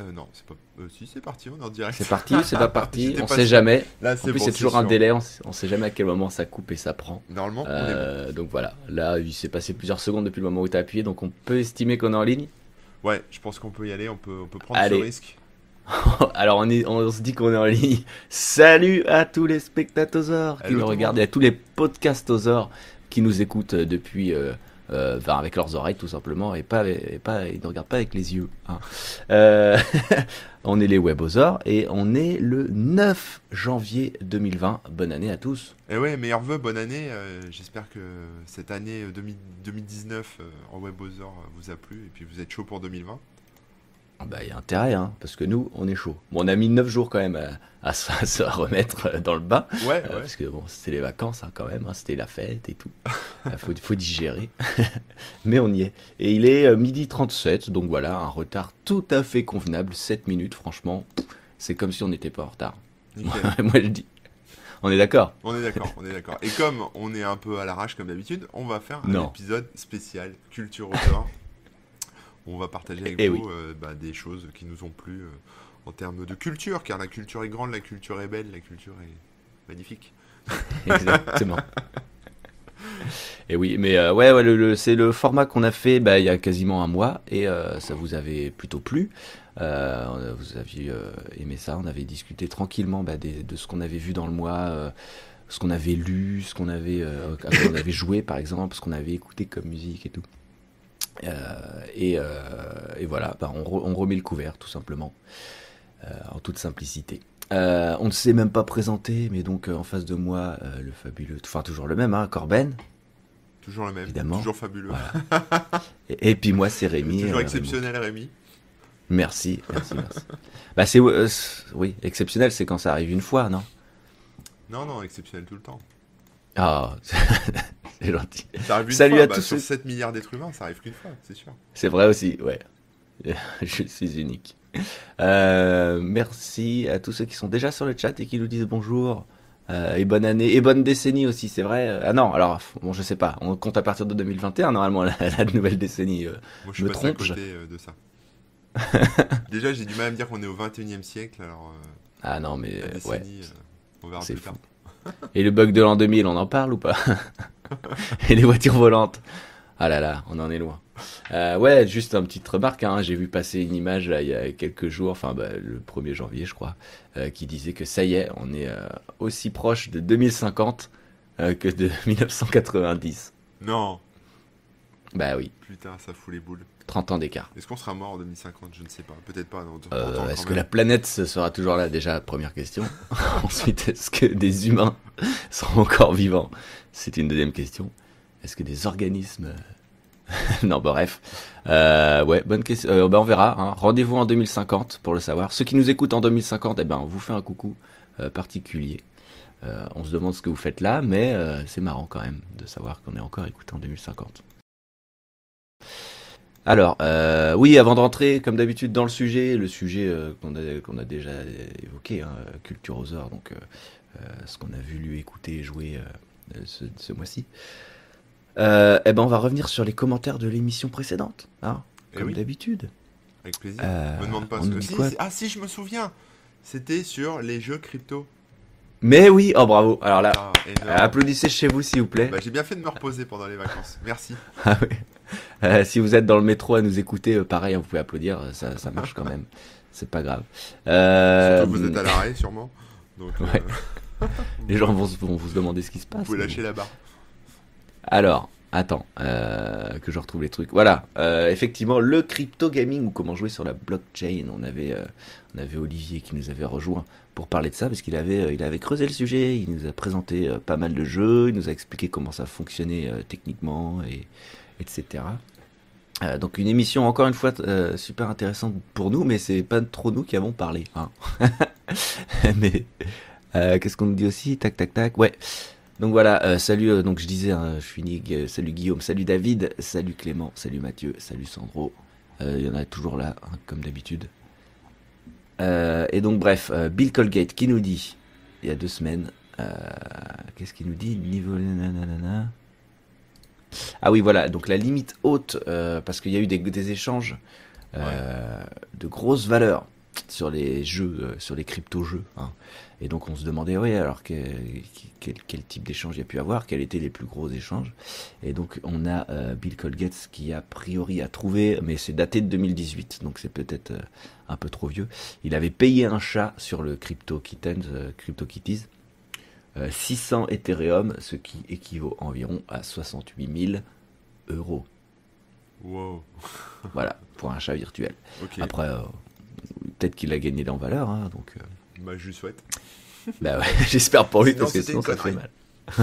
Euh, non, c'est pas. Euh, si, c'est parti, on est en direct. C'est parti, c'est pas parti, on pas sait sûr. jamais. Là, En c'est plus, bon, c'est toujours un délai, on sait, on sait jamais à quel moment ça coupe et ça prend. Normalement, on est bon. Euh, donc voilà, là, il s'est passé plusieurs secondes depuis le moment où tu as appuyé, donc on peut estimer qu'on est en ligne. Ouais, je pense qu'on peut y aller, on peut, on peut prendre Allez. ce risque. Alors on, est, on se dit qu'on est en ligne. Salut à tous les spectateurs qui nous regardent et à tous les podcastoseurs qui nous écoutent euh, depuis, euh, euh, enfin, avec leurs oreilles tout simplement et pas, et pas, ils ne regardent pas avec les yeux. hein. Euh, on est les weboseurs et on est le 9 janvier 2020. Bonne année à tous. Et ouais, meilleurs vœux, bonne année. euh, J'espère que cette année euh, 2000 2019 euh, en WebOzor euh, vous a plu et puis vous êtes chaud pour 2020. Ah Bah, il y a intérêt, hein, parce que nous, on est chaud. Bon, on a mis 9 jours quand même à, à se- à se remettre euh, dans le bain. Ouais, Euh, ouais. parce que bon, c'était les vacances hein, quand même, hein, c'était la fête et tout. Il faut, faut digérer. Mais on y est. Et il est euh, midi 37, donc voilà, un retard tout à fait convenable. 7 minutes, franchement, c'est comme si on n'était pas en retard. Moi je dis. On est d'accord On est d'accord, on est d'accord. Et comme on est un peu à l'arrache comme d'habitude, on va faire un Non. épisode spécial culture auteur. On va partager avec Eh vous oui. euh, bah, des choses qui nous ont plu euh, en termes de culture, car la culture est grande, la culture est belle, la culture est magnifique. Exactement. Et oui, mais euh, ouais, ouais, le- le- c'est le format qu'on a fait bah, il y a quasiment un mois et euh, ça vous avait plutôt plu. Euh, vous aviez aimé ça, on avait discuté tranquillement bah, des- de ce qu'on avait vu dans le mois, ce qu'on avait lu, ce qu'on on avait joué par exemple, ce qu'on avait écouté comme musique et tout. Euh, et, euh, et voilà, bah, on, re- on remet le couvert tout simplement, euh, en toute simplicité. Euh, on ne s'est même pas présenté, mais donc euh, en face de moi, euh, le fabuleux, enfin toujours le même, hein, Corben. Toujours la même, Évidemment. toujours fabuleux. Voilà. Et, et puis moi, c'est Rémi. toujours exceptionnel, Rémi. Merci, merci, merci. bah c'est c'est- oui, exceptionnel, c'est quand ça arrive une fois, non? Non, non, exceptionnel tout le temps. Ah, c'est gentil. Ça arrive une Salut fois, à bah, tous sur ceux- 7 milliards d'êtres humains, ça arrive qu'une fois, c'est sûr. C'est vrai aussi, ouais. Je suis unique. Euh, merci à tous ceux qui sont déjà sur le chat et qui nous disent bonjour. Euh, et bonne année et bonne décennie aussi, c'est vrai. Ah non, alors bon, je sais pas. On compte à partir de 2021 normalement la, la nouvelle décennie. euh. Moi, je suis Me à trompe-je côté euh, de ça. Déjà, j'ai du mal à me dire qu'on est au 21 e siècle, alors Ah non, mais ouais. on verra c'est plus tard. Et le bug de l'an 2000, on en parle ou pas? Et les voitures volantes Ah là là, on en est loin. Euh, ouais, juste une petite remarque, hein, j'ai vu passer une image là, il y a quelques jours, enfin bah, le 1er janvier je crois, euh, qui disait que ça y est, on est euh, aussi proche de 2050 euh, que de 1990. Non, Bah oui, putain, ça fout les boules. 30 ans d'écart. Est-ce qu'on sera mort en 2050 Je ne sais pas. Peut-être pas. Dans 30 Euh, est-ce que la planète sera toujours là? Déjà Première question. Ensuite, est-ce que des humains seront encore vivants? C'est une deuxième question. Est-ce que des organismes... non, bah, bref. Euh, ouais, bonne question. Euh, bah, on verra. hein. Rendez-vous en 2050 pour le savoir. Ceux qui nous écoutent en 2050, eh ben, on vous fait un coucou particulier. On se demande ce que vous faites là, mais c'est marrant quand même de savoir qu'on est encore écouté en 2050. Alors, euh, oui, avant de rentrer, comme d'habitude, dans le sujet, le sujet euh, qu'on a, qu'on a déjà évoqué, hein, Culture aux heures, donc euh, ce qu'on a vu, lu, écouter, jouer ce, ce mois-ci. Eh ben, on va revenir sur les commentaires de l'émission précédente, hein, Eh comme oui, d'habitude. avec plaisir. Me demande pas ce que si- Ah si, je me souviens. C'était sur les jeux crypto. Mais oui, oh bravo. Alors là, Ah, applaudissez chez vous, s'il vous plaît. Bah, j'ai bien fait de me reposer pendant les vacances. Merci. Ah oui. Euh, si vous êtes dans le métro à nous écouter, euh, pareil, hein, vous pouvez applaudir, euh, ça, ça marche quand même. C'est pas grave. Euh, Surtout vous êtes à l'arrêt, sûrement. Donc, Ouais. les gens vont, vous demander ce qui se passe. vous pouvez mais lâcher la barre. Alors, attends, euh, que je retrouve les trucs. Voilà, euh, effectivement, le crypto gaming ou comment jouer sur la blockchain. On avait, euh, on avait Olivier qui nous avait rejoint pour parler de ça parce qu'il avait, il avait creusé le sujet. Il nous a présenté pas mal de jeux, il nous a expliqué comment ça fonctionnait techniquement et etc. Euh, donc une émission encore une fois euh, super intéressante pour nous, mais c'est pas trop nous qui avons parlé. Hein. mais euh, qu'est-ce qu'on nous dit aussi? Tac tac tac. Ouais. Donc voilà, salut, donc je disais, hein, je euh, salut Guillaume, salut David, salut Clément, salut Mathieu, salut Sandro. Il y en a toujours là, hein, comme d'habitude. Et donc bref, Bill Colgate qui nous dit, il y a deux semaines, qu'est-ce qu'il nous dit? Niveau... Ah oui, voilà, donc la limite haute, euh, parce qu'il y a eu des, des échanges euh, de grosses valeurs sur les jeux, euh, sur les crypto-jeux. hein. Et donc on se demandait, oui, alors que- quel, quel type d'échange il y a pu avoir, quels étaient les plus gros échanges. Et donc on a euh, Bill Colgate qui a priori a trouvé, mais c'est daté de 2018, donc c'est peut-être un peu trop vieux. Il avait payé un chat sur le Crypto Kittens, CryptoKitties, euh, 600 Ethereum, ce qui équivaut environ à 68 000 euros. Wow. Voilà, pour un chat virtuel. Après, euh, peut-être qu'il a gagné en valeur, hein, donc. euh, Bah, je lui souhaite. bah ouais, j'espère pour lui Sinon, parce que sinon ça fait mal.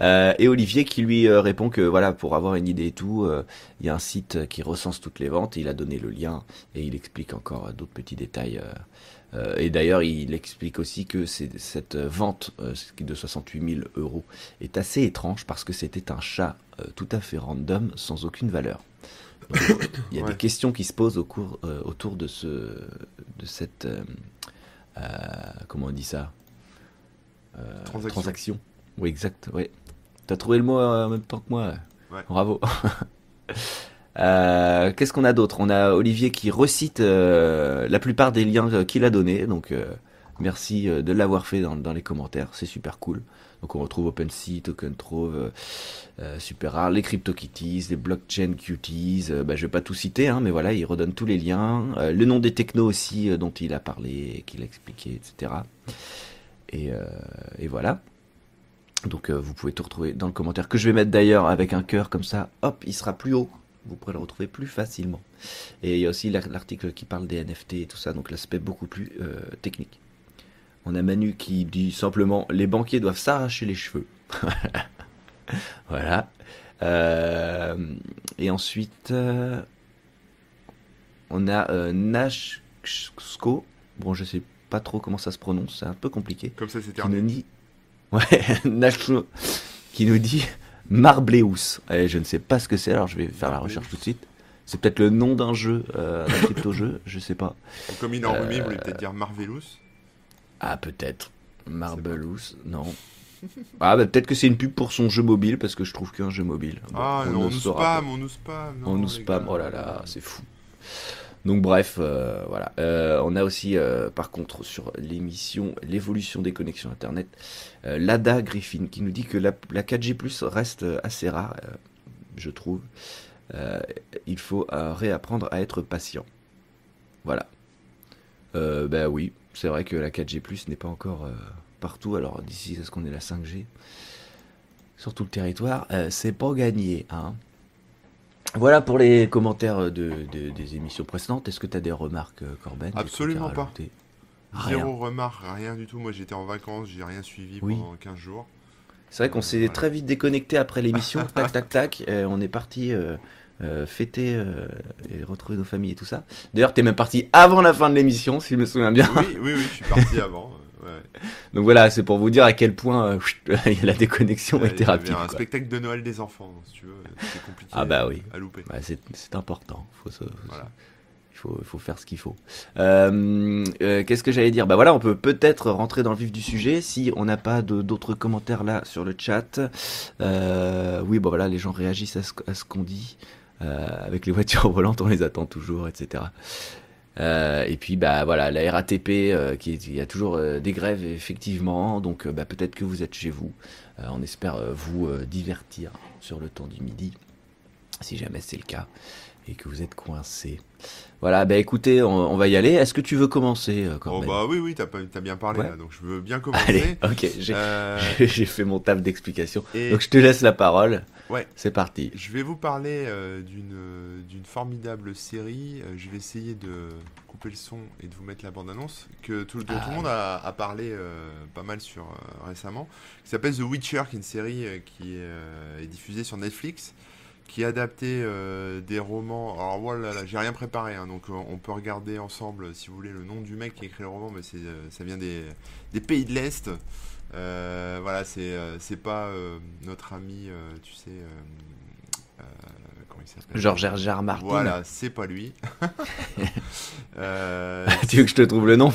Euh, et Olivier qui lui euh, répond que voilà pour avoir une idée et tout, euh, il y a un site qui recense toutes les ventes. Il a donné le lien et il explique encore euh, d'autres petits détails. Euh, et d'ailleurs, il explique aussi que cette vente euh, de 68 000 euros est assez étrange parce que c'était un chat euh, tout à fait random sans aucune valeur. Donc, il y a Ouais. des questions qui se posent au cours, autour de ce de cette comment on dit ça? Transaction. Oui, exact. Oui. T'as trouvé le mot en même temps que moi? Ouais. Bravo. Euh, Qu'est-ce qu'on a d'autre? On a Olivier qui recite euh, la plupart des liens euh, qu'il a donnés. Donc, euh, merci euh, de l'avoir fait dans, les commentaires. C'est super cool. Donc, on retrouve OpenSea, Token Trove, Super Rare, les CryptoKitties, les Blockchain Cuties. Bah, je vais pas tout citer, hein, mais voilà, il redonne tous les liens. Le nom des technos aussi dont il a parlé, qu'il a expliqué, etc. Et, et voilà. Donc euh, vous pouvez tout retrouver dans le commentaire que je vais mettre d'ailleurs avec un cœur comme ça. Hop, il sera plus haut. Vous pourrez le retrouver plus facilement. Et il y a aussi la- l'article qui parle des NFT et tout ça, donc l'aspect beaucoup plus euh, technique. On a Manu qui dit simplement les banquiers doivent s'arracher les cheveux. voilà. Euh, et ensuite, euh, on a Nashko. Bon, je sais pas trop comment ça se prononce, c'est un peu compliqué Comme ça, c'est qui nous terminé. dit, ouais, Nacho, qui nous dit Marbleus. Et je ne sais pas ce que c'est, alors je vais faire la recherche tout de suite. C'est peut-être le nom d'un jeu, euh, d'un crypto-jeu, je sais pas. Donc, Comme il est enrhumé, vous voulez Euh, peut-être dire Marvelous. Ah, peut-être. Marbleus, non. Ah, bah, peut-être que c'est une pub pour son jeu mobile, parce que je trouve qu'un jeu mobile. Bon, Ah, non, on ne nous spam, pas. on nous spam. On nous spam, oh là là, c'est fou. Donc bref, euh, voilà. Euh, on a aussi, euh, par contre, sur l'émission L'évolution des connexions Internet, Lada Griffin qui nous dit que la, la 4G+, reste assez rare, je trouve. Il faut réapprendre à être patient. Voilà. Ben oui, c'est vrai que la 4G+, n'est pas encore partout. Alors d'ici à ce qu'on ait la 5G sur tout le territoire, c'est pas gagné, hein. Voilà pour les commentaires de, de- des émissions précédentes. Est-ce que tu as des remarques, euh, Corben Absolument pas. Rien. Zéro remarque, rien du tout. Moi, j'étais en vacances, j'ai rien suivi Oui. pendant 15 jours. C'est vrai qu'on s'est Voilà. très vite déconnecté après l'émission. tac, tac, tac. euh, on est parti euh, euh, fêter euh, et retrouver nos familles et tout ça. D'ailleurs, t'es même parti avant la fin de l'émission, si je me souviens bien. Oui, oui, oui, je suis parti avant. Donc voilà, c'est pour vous dire à quel point euh, la déconnexion était rapide. un quoi. spectacle de Noël des enfants, si tu veux. C'est compliqué Ah bah oui. à louper. C'est important. Faut se- faut se- Voilà. Il faut, faire ce qu'il faut. Euh, euh, Qu'est-ce que j'allais dire? Bah voilà, on peut peut-être rentrer dans le vif du sujet si on n'a pas d'autres commentaires là sur le chat. Euh, oui, bon voilà, les gens réagissent à ce, qu'on dit. Avec les voitures volantes, on les attend toujours, etc. Euh, et puis bah voilà, la RATP euh, qui il y a toujours euh, des grèves effectivement, donc euh, bah, peut-être que vous êtes chez vous. Euh, on espère euh, vous euh, divertir sur le temps du midi, si jamais c'est le cas et que vous êtes coincé. Voilà, bah écoutez, on, on va y aller. Est-ce que tu veux commencer, euh, Oh bah oui, oui, t'as t'as bien parlé Ouais. là, donc je veux bien commencer. Allez, ok, j'ai fait mon taf d'explication. Donc je te laisse la parole. Ouais. C'est parti. je vais vous parler euh, d'une euh, d'une formidable série. Euh, je vais essayer de couper le son et de vous mettre la bande-annonce que tout, dont Ah, tout le monde a, a parlé euh, pas mal sur euh, récemment. Qui s'appelle The Witcher, qui est une série qui est, est diffusée sur Netflix, qui est adaptée des romans. Alors voilà, là, j'ai rien préparé, hein, donc on peut regarder ensemble si vous voulez le nom du mec qui a écrit le roman, mais c'est ça vient des, des pays de l'Est. Euh, voilà, c'est euh, c'est pas euh, notre ami, tu sais, comment il s'appelle? Georges Hergère Martin. Voilà, c'est pas lui. Euh, tu veux que je te trouve le nom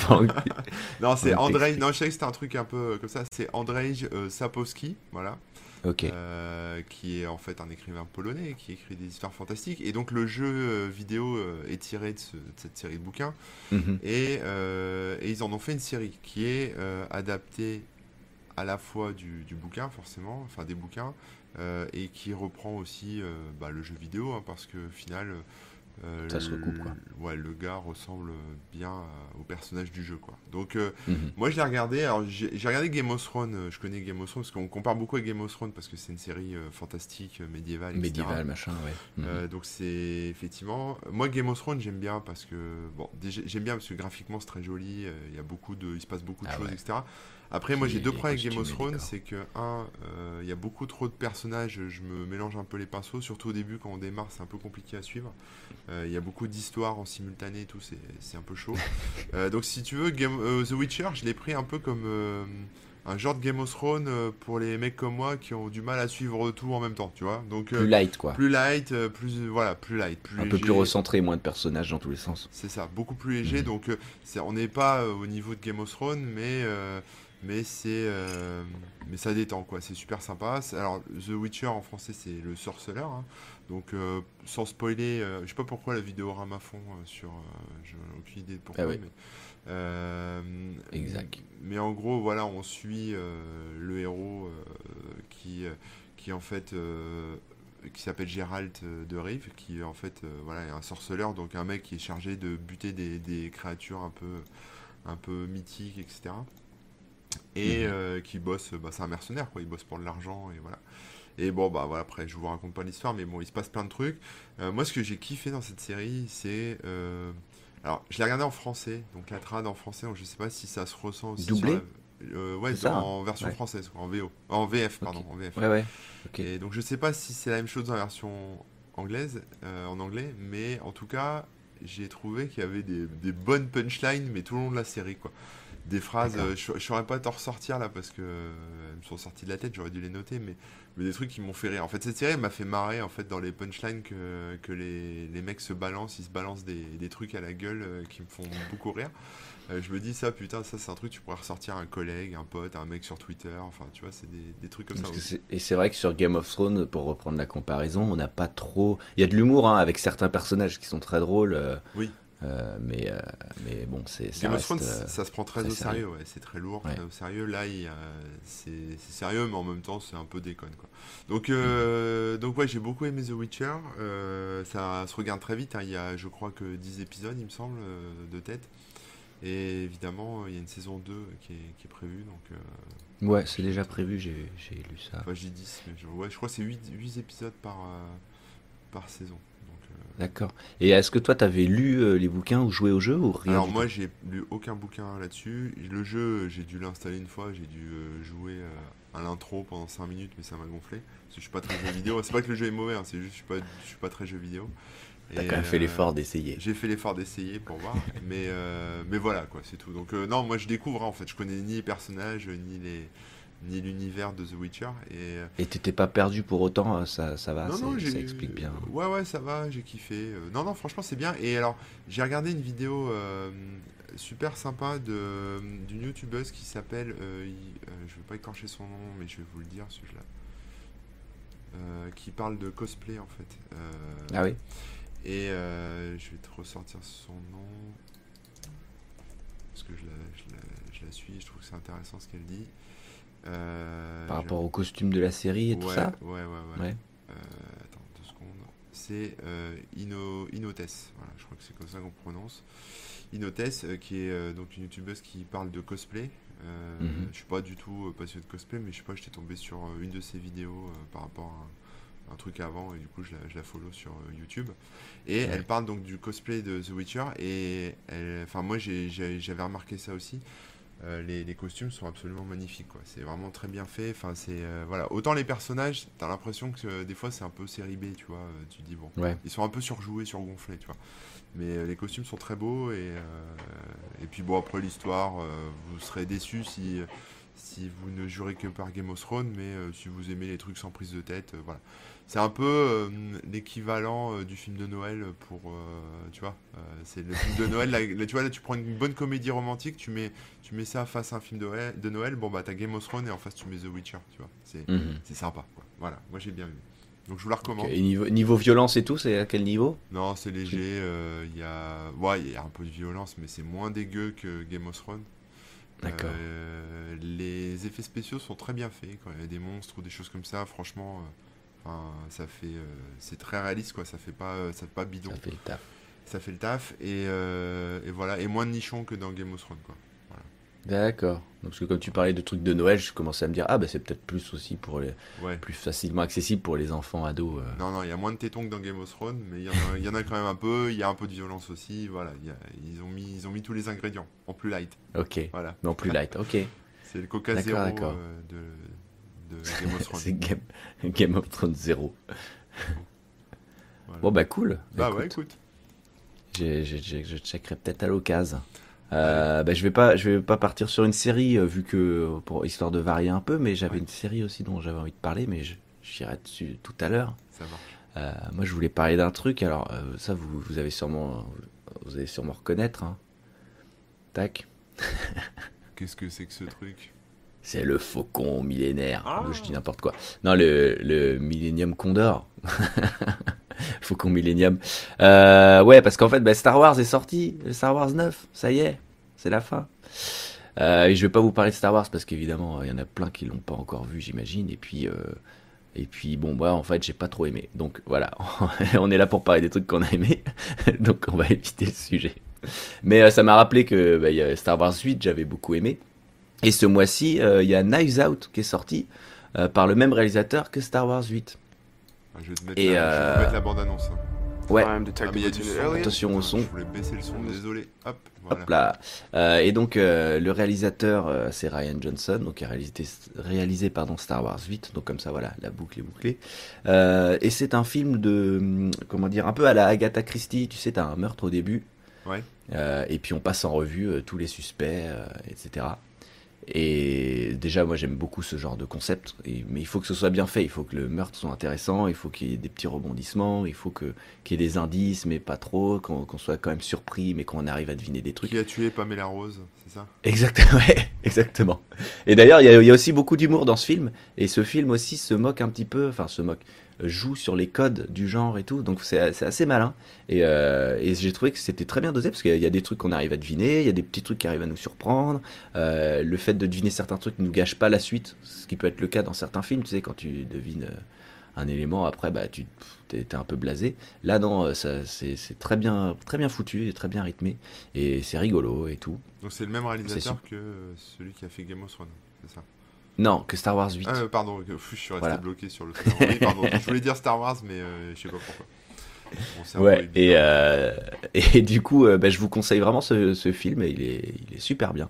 non, c'est Andrei. Non, je savais que c'était un truc un peu comme ça. C'est Andrei euh, Sapowski, voilà. Ok. euh, qui est en fait un écrivain polonais qui écrit des histoires fantastiques. Et donc le jeu vidéo est tiré de, ce- de cette série de bouquins. Mhm. Et, et ils en ont fait une série qui est adaptée à la fois du, du bouquin, forcément, enfin des bouquins, euh, et qui reprend aussi euh, bah, le jeu vidéo, hein, parce que au final, euh, Ça se le- recoupe, quoi. Ouais, le gars ressemble bien à- au personnage du jeu, quoi. Donc, euh, Mhm. moi, je l'ai regardé. Alors, j'ai regardé Game of Thrones. Je connais Game of Thrones parce qu'on compare beaucoup avec Game of Thrones parce que c'est une série fantastique, médiévale, etc. Médiéval, machin, ouais. Mhm. Donc c'est effectivement moi Game of Thrones j'aime bien parce que bon j'aime bien parce que graphiquement c'est très joli il y a beaucoup de il se passe beaucoup de Ah choses ouais. etc après moi j'ai deux problèmes avec Game of Thrones c'est que un euh, il y a beaucoup trop de personnages je me mélange un peu les pinceaux surtout au début quand on démarre c'est un peu compliqué à suivre Euh, il y a beaucoup d'histoires en simultané et tout c'est un peu chaud Euh, donc si tu veux Game, The Witcher je l'ai pris un peu comme un genre de Game of Thrones pour les mecs comme moi qui ont du mal à suivre tout en même temps tu vois donc Plus light, quoi. plus light, plus voilà, plus light, plus Un peu plus recentré, moins de personnages dans tous les sens. C'est ça, beaucoup plus léger. Mhm. Donc, on n'est pas au niveau de Game of Thrones, mais mais c'est euh, mais ça détend quoi. C'est super sympa. Alors, The Witcher en français, c'est le sorceleur. hein. Donc, euh, sans spoiler, euh, je sais pas pourquoi la vidéo rame à fond euh, sur. J'ai aucune idée de pourquoi. Ah oui. mais, Exact. Mais en gros, voilà, on suit le héros qui qui en fait qui s'appelle Gérald de Rive, qui en fait voilà, est un sorceleur, donc un mec qui est chargé de buter des, des créatures un peu, un peu mythiques, etc. Et Mhm. euh, qui bosse, bah, c'est un mercenaire, quoi, il bosse pour de l'argent, et voilà. Et bon, bah voilà, après, je vous raconte pas l'histoire, mais bon, il se passe plein de trucs. Euh, moi, ce que j'ai kiffé dans cette série, c'est. euh, alors, je l'ai regardé en français, donc la trad en français, donc je sais pas si ça se ressent aussi. sur Doublé la- ouais, ça, en version Ouais. française, quoi, en VO. En VF, pardon, en VF. Ouais, ouais. Ok. Et donc je sais pas si c'est la même chose dans la version anglaise, en anglais, mais en tout cas, j'ai trouvé qu'il y avait des, des bonnes punchlines, mais tout le long de la série, quoi. Des phrases, euh, je je saurais pas t'en ressortir là parce que euh, elles me sont sorties de la tête, j'aurais dû les noter, mais, mais des trucs qui m'ont fait rire. En fait, cette série m'a fait marrer en fait dans les punchlines que, que les, les mecs se balancent, ils se balancent des, des trucs à la gueule euh, qui me font beaucoup rire. Euh, je me dis ça, putain, ça c'est un truc tu pourrais ressortir à un collègue, un pote, un mec sur Twitter, enfin tu vois, c'est des, des trucs comme Parce ça. aussi. et c'est vrai que sur Game of Thrones, pour reprendre la comparaison, on n'a pas trop. Il y a de l'humour hein, avec certains personnages qui sont très drôles. euh, Oui. Euh, mais, euh, mais bon, c'est ça of Thrones, euh, ça se prend très au sérieux, sérieux. ouais, c'est très lourd, Ouais. très au sérieux. Là, c'est sérieux, mais en même temps, c'est un peu déconne. Quoi. Donc, euh, donc ouais, j'ai beaucoup aimé The Witcher. Ça se regarde très vite. hein. Il y a, je crois, que 10 épisodes, il me semble, de tête. Et évidemment, il y a une saison 2 qui est, qui est prévue. Donc, Ouais, c'est déjà prévu, j'ai lu ça. enfin, j'ai 10, mais je, ouais, je crois que c'est 8, épisodes par, par saison. D'accord. Et est-ce que toi, t'avais lu euh, les bouquins ou joué au jeu ou rien Alors du moi tout? j'ai lu aucun bouquin là-dessus. Le jeu j'ai dû l'installer une fois, j'ai dû euh, jouer euh, à l'intro pendant 5 minutes mais ça m'a gonflé. Parce que je suis pas très jeu vidéo. C'est pas que le jeu est mauvais, hein, c'est juste que je suis pas, je suis pas très jeu vidéo. T'as Et, quand même fait l'effort d'essayer. J'ai fait l'effort d'essayer pour voir, mais, mais voilà quoi, c'est tout. Donc non, moi je découvre hein, en fait, je connais ni les personnages, ni les ni l'univers de The Witcher et euh, t'étais pas perdu pour autant, euh, ça, ça va, non, non, ça explique bien. Ouais, ouais, ça va, j'ai kiffé. Euh, non, non, franchement, c'est bien. Et alors, j'ai regardé une vidéo euh, super sympa de d'une youtubeuse qui s'appelle. euh, euh, je vais pas écorcher son nom, mais je vais vous le dire, celui-là. Qui parle de cosplay en fait. Ah oui Et je vais te ressortir son nom. Parce que je la, je la- je la suis je trouve que c'est intéressant ce qu'elle dit. Euh, Par rapport au costume de la série et tout ouais, ça Ouais, ouais, ouais. Ouais. Euh, attends, deux secondes. C'est euh, Ino, Inotes. Voilà, je crois que c'est comme ça qu'on prononce. Inotes, qui est donc une youtubeuse qui parle de cosplay. Euh, Mhm. Je suis pas du tout passionné de cosplay, mais je sais pas, j'étais tombé sur une de ses vidéos euh, par rapport à un, un truc avant, et du coup, je la, je la follow sur euh, YouTube. Et Ouais. elle parle donc du cosplay de The Witcher, et enfin, moi, j'avais remarqué ça aussi. Euh, les, les costumes sont absolument magnifiques quoi. C'est vraiment très bien fait. Enfin c'est euh, voilà. Autant les personnages, t'as l'impression que euh, des fois c'est un peu série B, tu vois. tu dis bon, Ouais. ils sont un peu surjoués, surgonflés, tu vois. Mais les costumes sont très beaux et et puis bon après l'histoire, vous serez déçus si si vous ne jurez que par Game of Thrones, mais si vous aimez les trucs sans prise de tête, voilà. C'est un peu l'équivalent du film de Noël pour, tu vois, c'est le film de Noël. Là, tu vois, là, tu prends une bonne comédie romantique, tu mets, tu mets ça face à un film de, de Noël. Bon bah t'as Game of Thrones et en face tu mets The Witcher, tu vois. C'est Mhm. sympa. Quoi. Voilà, moi j'ai bien vu. Donc je vous la recommande. Et niveau, niveau violence et tout, c'est à quel niveau? Non, c'est léger. Il y a, ouais, y a un peu de violence, mais c'est moins dégueu que Game of Thrones. D'accord. Euh, les effets spéciaux sont très bien faits quand il y a des monstres ou des choses comme ça. Franchement, euh, enfin, ça fait, euh, c'est très réaliste quoi. Ça fait pas, euh, ça fait pas bidon. Ça fait le taf. Ça fait le taf et, euh, et voilà et moins de nichons que dans Game of Thrones quoi. D'accord. Parce que comme tu parlais de trucs de Noël, je commençais à me dire, ah bah c'est peut-être plus aussi pour les, Ouais. plus facilement accessible pour les enfants ados. euh. Non non, il y a moins de tétons que dans Game of Thrones, mais il y, en a- il y en a quand même un peu. Il y a un peu de violence aussi. Voilà, il y a- ils ont mis, ils ont mis tous les ingrédients en plus light. Ok. Voilà, Non, plus light. Ok. c'est le Coca euh, de, de Game of Thrones. C'est Game, Game of Thrones 0. Voilà. Bon bah cool. bah Écoute, ouais, écoute. j'ai- j'ai- je checkerai peut-être à l'occasion. Euh, bah, je vais pas, je vais pas partir sur une série euh, vu que pour histoire de varier un peu, mais j'avais Ouais. une série aussi dont j'avais envie de parler, mais je- j'irai dessus tout à l'heure. Euh, moi, je voulais parler d'un truc. Alors, euh, ça, vous, vous avez sûrement, vous allez sûrement reconnaître. hein. Tac. Qu'est-ce que c'est que ce truc? C'est le faucon millénaire. Ah. Je dis n'importe quoi. Non, le, le Millennium Condor. faucon Millennium. Euh, ouais, parce qu'en fait, bah, Star Wars est sorti. Star Wars 9. Ça y est. C'est la fin. Euh, et je vais pas vous parler de Star Wars parce qu'évidemment, il y en a plein qui l'ont pas encore vu, j'imagine. Et puis, euh, et puis bon, bah, en fait, j'ai pas trop aimé. Donc voilà, on est là pour parler des trucs qu'on a aimés. Donc on va éviter le sujet. Mais euh, ça m'a rappelé que bah, il y a Star Wars 8, j'avais beaucoup aimé. Et ce mois-ci, euh, il y a Knives Out qui est sorti euh, par le même réalisateur que Star Wars 8. Ah, Je vais te mettre, Et, la, je vais te euh, mettre la bande-annonce. hein. Ouais. Ah, Detective mais il y a du Lieutenant son. Elliot. Attention au son. Je voulais baisser le son, désolé. Hop, voilà. Hop là. Euh, et donc euh, le réalisateur, euh, c'est Ryan Johnson, donc il a réalisé, réalisé pardon, Star Wars 8, donc comme ça voilà, la boucle est bouclée. Euh, et c'est un film de, hum, comment dire, un peu à la Agatha Christie, tu sais, t'as un meurtre au début, Ouais. euh, et puis on passe en revue euh, tous les suspects, euh, etc. Et déjà, moi j'aime beaucoup ce genre de concept, et, mais il faut que ce soit bien fait, il faut que le meurtre soit intéressant, il faut qu'il y ait des petits rebondissements, il faut qu'il y ait des indices, mais pas trop, qu'on soit quand même surpris, mais qu'on arrive à deviner des trucs. Qui a tué Pamela Rose, c'est ça? Exactement, ouais, exactement. Et d'ailleurs, il y, y a aussi beaucoup d'humour dans ce film, et ce film aussi se moque un petit peu, enfin se moque, joue sur les codes du genre et tout, donc c'est assez malin. Et, euh, et j'ai trouvé que c'était très bien dosé, parce qu'il y a- des trucs qu'on arrive à deviner, il y a des petits trucs qui arrivent à nous surprendre. Euh, le fait de deviner certains trucs ne nous gâche pas la suite, ce qui peut être le cas dans certains films, tu sais, quand tu devines euh, un élément, après, bah, tu t'es un peu blasé. Là, non, c'est très bien, très bien foutu et très bien rythmé, et c'est rigolo et tout. Donc c'est le même réalisateur que celui qui a fait Game of Thrones, c'est ça? Non, que Star Wars 8. Ah, euh, pardon, je suis resté Voilà. bloqué sur le Star Wars. Oui, pardon, je voulais dire Star Wars, mais euh, je sais pas pourquoi. Ouais, et, euh, et du coup, euh, bah, je vous conseille vraiment ce, ce film, il est, il est super bien.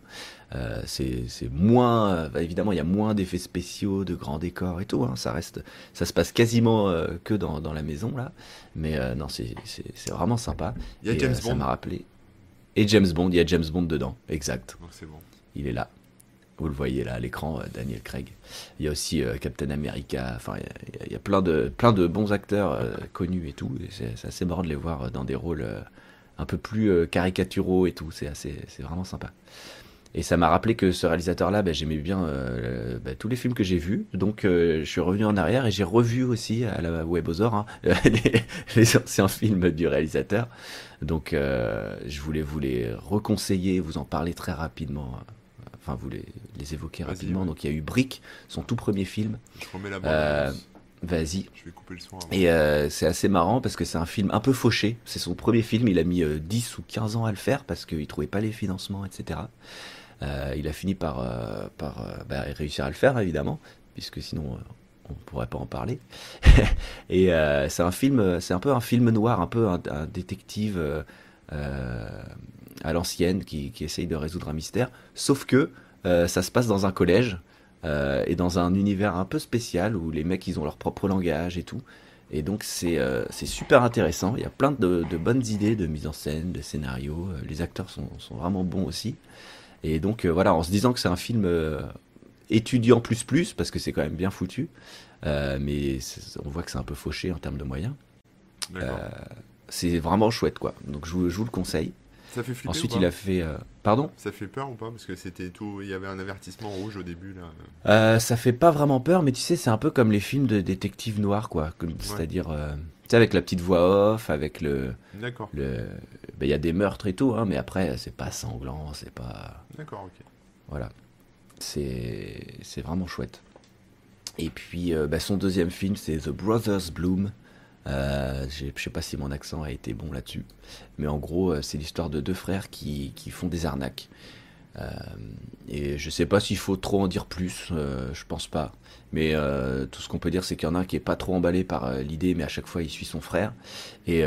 Euh, c'est moins, euh, bah, évidemment, il y a moins d'effets spéciaux, de grands décors et tout. hein, ça reste, ça se passe quasiment que dans, dans la maison là, mais non, c'est vraiment sympa. Il y a Et, James Ça Bond, m'a rappelé. Et James Bond, il y a James Bond dedans, exact. donc c'est bon. Il est là. Vous le voyez là à l'écran, euh, Daniel Craig. Il y a aussi euh, Captain America. Enfin, il y a- plein de, plein de bons acteurs euh, connus et tout. C'est assez marrant de les voir dans des rôles un peu plus caricaturaux et tout. C'est assez, c'est vraiment sympa. Et ça m'a rappelé que ce réalisateur-là, bah, j'aimais bien bah, tous les films que j'ai vus. Donc je suis revenu en arrière et j'ai revu aussi à la Webosaur hein, les, anciens films du réalisateur. Donc je voulais vous les reconseiller, vous en parler très rapidement. Enfin, vous les, Vas-y, rapidement. ouais. Donc il y a eu Brick, son tout premier film. Je remets la bande. Euh, Vas-y. Je vais couper le son avant. Et euh, c'est assez marrant parce que c'est un film un peu fauché. C'est son premier film, il a mis euh, 10 ou 15 ans à le faire parce qu'il trouvait pas les financements, etc. Euh, il a fini par, par bah, réussir à le faire, évidemment, puisque sinon on pourrait pas en parler. Et c'est un film, c'est un peu un film noir, un peu un, un détective à l'ancienne qui, qui essaye de résoudre un mystère. Sauf que euh, ça se passe dans un collège euh, et dans un univers un peu spécial où les mecs ils ont leur propre langage et tout. Et donc c'est euh, super intéressant. Il y a plein de, de bonnes idées de mise en scène, de scénario. Les acteurs sont, sont vraiment bons aussi. Et donc voilà, en se disant que c'est un film étudiant plus plus parce que c'est quand même bien foutu, mais on voit que c'est un peu fauché en termes de moyens. C'est vraiment chouette quoi. Donc je vous, je vous le conseille. Ça fait flipper Ensuite ou pas il a fait, euh, pardon. Ça fait peur ou pas Parce que c'était tout. Il y avait un avertissement rouge au début là. Euh, ça fait pas vraiment peur, mais tu sais, c'est un peu comme les films de détectives noirs, quoi. C'est-à-dire, euh, tu sais, avec la petite voix off, avec le. D'accord. le ben, Il y a des meurtres et tout, hein, mais après, c'est pas sanglant, c'est pas. D'accord, ok. Voilà. C'est c'est vraiment chouette. Et puis, ben, son deuxième film, c'est The Brothers Bloom. Euh, je sais pas si mon accent a été bon là-dessus, mais en gros, euh, c'est l'histoire de deux frères qui, font des arnaques. Euh, et je sais pas s'il faut trop en dire plus, euh, je pense pas. Mais tout ce qu'on peut dire, c'est qu'il y en a un qui est pas trop emballé par l'idée, mais à chaque fois il suit son frère. Et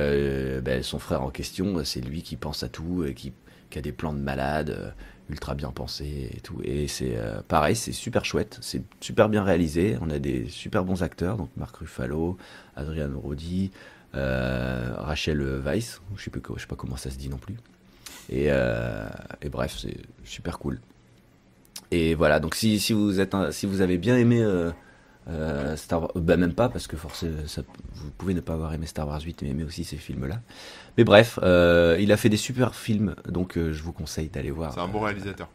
ben, son frère en question, c'est lui qui pense à tout, et qui, qui a des plans de malade, ultra bien pensés et tout. Et c'est euh, pareil, c'est super chouette, c'est super bien réalisé. On a des super bons acteurs, donc Marc Ruffalo, Adrian Brody, euh, Rachel Weisz, je sais, sais pas comment ça se dit non plus. Et, euh, et bref, c'est super cool. Et voilà, donc si, si, vous, êtes si vous avez bien aimé euh, Star Wars, bah même pas, parce que forcément, vous pouvez ne pas avoir aimé Star Wars 8, mais aimer aussi ces films-là. Mais bref, euh, il a fait des super films, donc euh, je vous conseille d'aller voir. C'est un bon réalisateur.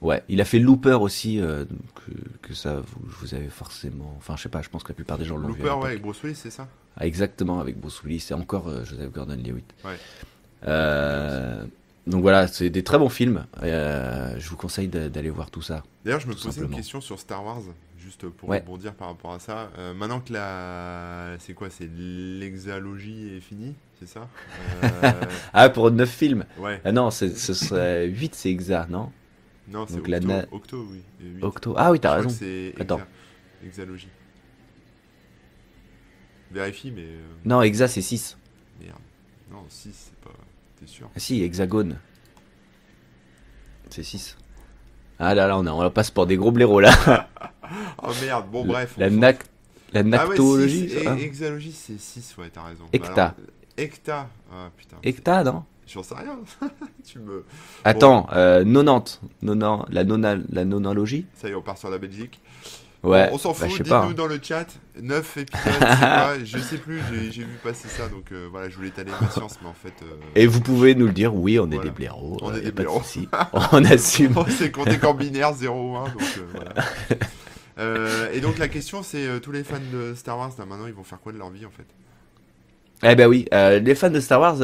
Ouais, il a fait Looper aussi, que, que ça, vous, vous avez forcément. Enfin, je sais pas, je pense que la plupart des gens l'ont vu. Looper, ouais, avec Bruce Willis, c'est ça? Ah, exactement, avec Bruce Willis et encore Joseph Gordon-Levitt. Ouais. Donc voilà, c'est des très bons films. Je vous conseille d'a- d'aller voir tout ça. D'ailleurs, je me posais une question sur Star Wars, juste pour Ouais. rebondir par rapport à ça. Euh, maintenant que la. C'est quoi C'est l'exalogie est finie C'est ça? Euh, Ah, pour 9 films Ouais. Ah non, c'est- ce serait 8, c'est exa, non? Non, c'est Octo, la Octo, oui. et huit. Octo. Ah oui, t'as raison. c'est exa- Attends. Exalogie. Vérifie, mais. euh, Non, exa, c'est 6. Merde. Non, 6, c'est pas. T'es sûr? Ah si, hexagone. C'est 6. Ah là là, on, a- on passe pour des gros blaireaux là. Oh merde, bon, bref. la, nac, la Ah ouais, nactologie. six, ça, hein et- exalogie, c'est 6, ouais, t'as raison. Hecta. Bah hecta. Ah putain. Hecta, non J'en sais rien. tu me. Attends, euh, 90. 90, la, nona, la nonalogie Ça y est, on part sur la Belgique. Ouais. On s'en bah, fout, sais dites-nous pas. hein. dans le chat. 9 épisodes, c'est quoi Je sais plus, j'ai vu passer ça, donc euh, voilà, je voulais étaler ma science, mais en fait. euh, Et vous pouvez nous le dire, oui, on est Voilà. des blaireaux. On euh, est des pas de blaireaux. souci. on assume. On s'est compté qu'en binaire 0 ou 1, donc euh, voilà. Euh, et donc la question c'est euh, tous les fans de Star Wars maintenant ils vont faire quoi de leur vie en fait? Eh ben oui, euh, les fans de Star Wars,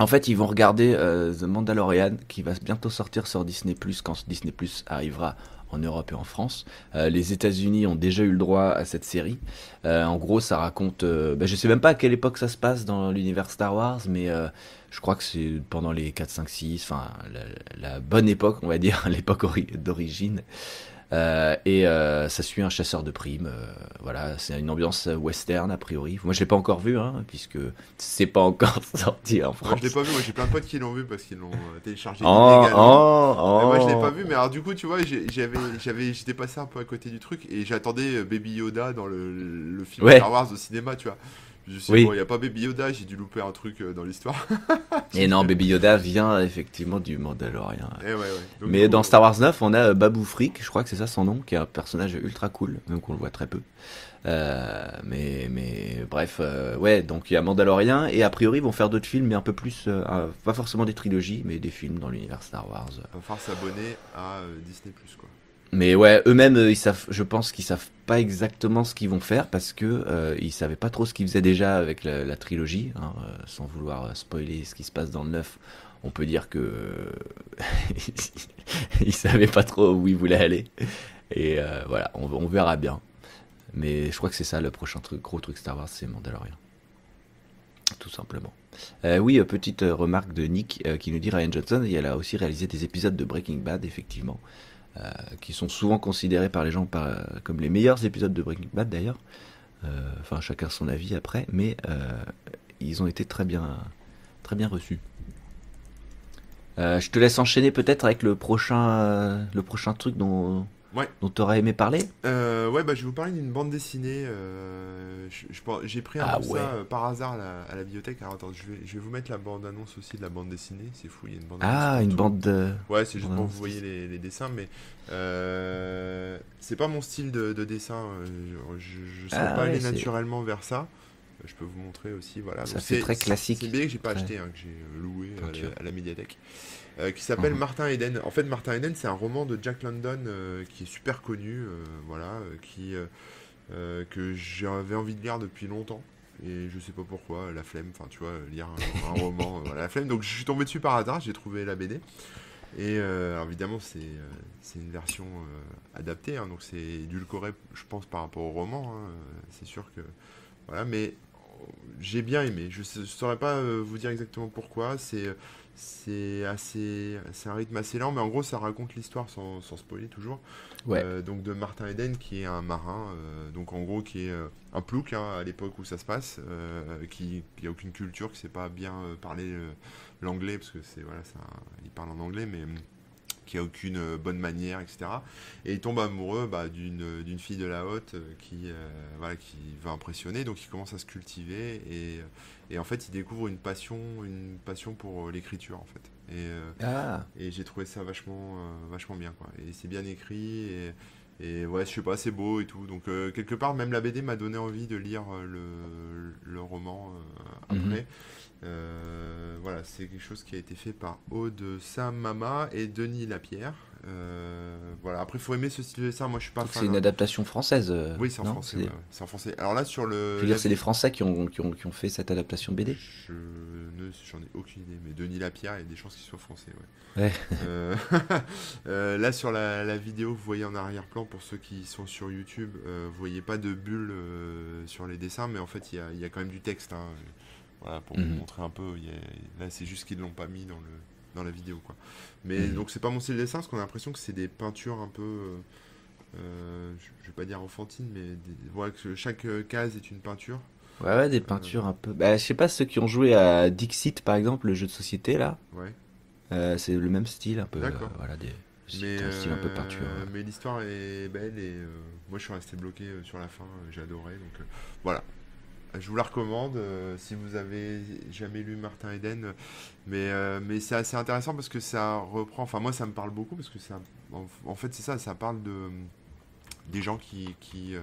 en fait, ils vont regarder The Mandalorian, qui va bientôt sortir sur Disney Plus quand Disney Plus arrivera en Europe et en France. Les États-Unis ont déjà eu le droit à cette série. En gros, ça raconte. euh, ben, je sais même pas à quelle époque ça se passe dans l'univers Star Wars, mais je crois que c'est pendant les 4, 5, 6, enfin la, bonne époque, on va dire, l'époque ori- d'origine. Euh, et euh, ça suit un chasseur de primes. euh, voilà, c'est une ambiance western a priori. Moi, je l'ai pas encore vu, hein, puisque c'est pas encore sorti en Moi France. je l'ai pas vu, moi j'ai plein de potes qui l'ont vu parce qu'ils l'ont téléchargé Oh, oh, Mais moi je l'ai oh. pas vu, mais alors du coup tu vois j'avais j'avais j'étais passé un peu à côté du truc et j'attendais Baby Yoda dans le, le film Ouais. Star Wars au cinéma tu vois. Je Oui. bon y a pas Baby Yoda, j'ai dû louper un truc euh, dans l'histoire. Et non, Baby Yoda vient effectivement du Mandalorian. Et ouais ouais. Donc, Mais dans Star Wars 9, on a euh, Babou Frick, je crois que c'est ça son nom, qui est un personnage ultra cool, donc on le voit très peu. Euh, mais, mais bref, euh, ouais, donc il y a Mandalorian, et a priori ils vont faire d'autres films, mais un peu plus, euh, pas forcément des trilogies, mais des films dans l'univers Star Wars. va falloir s'abonner à Disney Plus quoi. Mais ouais, eux-mêmes, euh, ils savent, je pense qu'ils savent pas exactement ce qu'ils vont faire parce que euh, ils savaient pas trop ce qu'ils faisaient déjà avec la, trilogie, hein, euh, sans vouloir euh, spoiler ce qui se passe dans le 9. On peut dire que ils savaient pas trop où ils voulaient aller. Et voilà, on, on verra bien. Mais je crois que c'est ça le prochain truc, gros truc Star Wars, c'est Mandalorian. Tout simplement. Oui, petite remarque de Nick qui nous dit Ryan Johnson, elle a aussi réalisé des épisodes de Breaking Bad, effectivement euh, qui sont souvent considérés par les gens euh, comme les meilleurs épisodes de Breaking Bad d'ailleurs. Euh, Enfin, chacun son avis après, mais ils ont été très bien, très bien reçus. Je te laisse enchaîner peut-être avec le prochain, le prochain truc dont, Ouais. dont tu aurais aimé parler Euh, ouais, bah, je vais vous parler d'une bande dessinée. euh, J'ai pris un Ah peu ouais. ça euh, par hasard à la, à la bibliothèque. Alors, attends, je vais, je vais vous mettre la bande-annonce aussi de la bande dessinée. C'est fou, il y a une bande Ah, une bande de. Ouais, c'est juste pour vous voyez les, les dessins, mais euh, c'est pas mon style de, de dessin. Je, je sens Ah pas ouais, aller c'est- naturellement vers ça. Je peux vous montrer aussi, voilà. Ça c'est- très classique. C'est une BD que j'ai pas acheté, hein, que j'ai loué à peinture. la, à la médiathèque, euh, qui s'appelle Mhm. Martin Eden. En fait, Martin Eden, c'est un roman de Jack London euh, qui est super connu, euh, voilà, qui que j'avais envie de lire depuis longtemps. Et je sais pas pourquoi, la flemme, enfin tu vois, lire un, un roman, voilà, la flemme. Donc je suis tombé dessus par hasard, j'ai trouvé la BD. Et euh, alors, évidemment, c'est euh, une version euh, adaptée, hein, donc c'est édulcoré, je pense, par rapport au roman. hein, c'est sûr que. Voilà, mais euh, j'ai bien aimé. Je ne saurais pas vous dire exactement pourquoi. C'est c'est assez, c'est un rythme assez lent, mais en gros, ça raconte l'histoire sans, sans spoiler toujours. Ouais. Euh, donc de Martin Eden, qui est un marin, euh, donc en gros, qui est euh, un plouc hein, à l'époque où ça se passe, euh, qui n'a aucune culture, qui sait pas bien parler l'anglais, parce que c'est voilà, ça, il parle en anglais, mais hum, qui a aucune bonne manière, etc. Et il tombe amoureux bah, d'une d'une fille de la haute qui, voilà, qui va impressionner, donc il commence à se cultiver et, et en fait il découvre une passion, une passion pour euh, l'écriture en fait. Et, euh, Ah, et j'ai trouvé ça vachement, euh, vachement bien quoi. Et c'est bien écrit et, et ouais, je sais pas, c'est beau et tout. Donc euh, quelque part même la BD m'a donné envie de lire le, le roman euh, Mhm. après. Euh, voilà, c'est quelque chose qui a été fait par Aude Samama et Denis Lapierre. Euh, voilà, après il faut aimer ce style de dessin. Moi je suis pas fan. c'est une hein. adaptation française. euh, Oui, c'est en non français. C'est- ouais, ouais, c'est en français. Alors là sur le. Je veux dire, c'est les Français qui ont, qui, ont, qui ont fait cette adaptation BD. Je ne, j'en ai aucune idée, mais Denis Lapierre, il y a des chances qu'il soit français, ouais. Ouais. Euh, là, sur la, la vidéo, vous voyez en arrière-plan, pour ceux qui sont sur YouTube, vous voyez pas de bulle sur les dessins, mais en fait, il y a, y a quand même du texte. hein. Voilà, pour Mhm. vous montrer un peu. il y a- là, c'est juste qu'ils l'ont pas mis dans, le, dans la vidéo, quoi. Mais Mhm. donc, c'est pas mon style de dessin, parce qu'on a l'impression que c'est des peintures un peu. euh, euh, je, vais pas dire enfantines, mais des- voilà, que chaque euh, case est une peinture. Ouais, ouais, des peintures un peu. Bah, je sais pas, ceux qui ont joué à Dixit, par exemple, le jeu de société, là, Ouais. euh, c'est le même style, un peu. D'accord. voilà, des Mais, un style un peu peinture. mais l'histoire est belle et moi je suis resté bloqué sur la fin, j'ai adoré. Donc voilà, je vous la recommande euh, si vous avez jamais lu Martin Eden. euh, Mais, euh, mais c'est assez intéressant parce que ça reprend, enfin moi ça me parle beaucoup parce que ça, en, en fait c'est ça, ça parle de des gens qui, qui euh,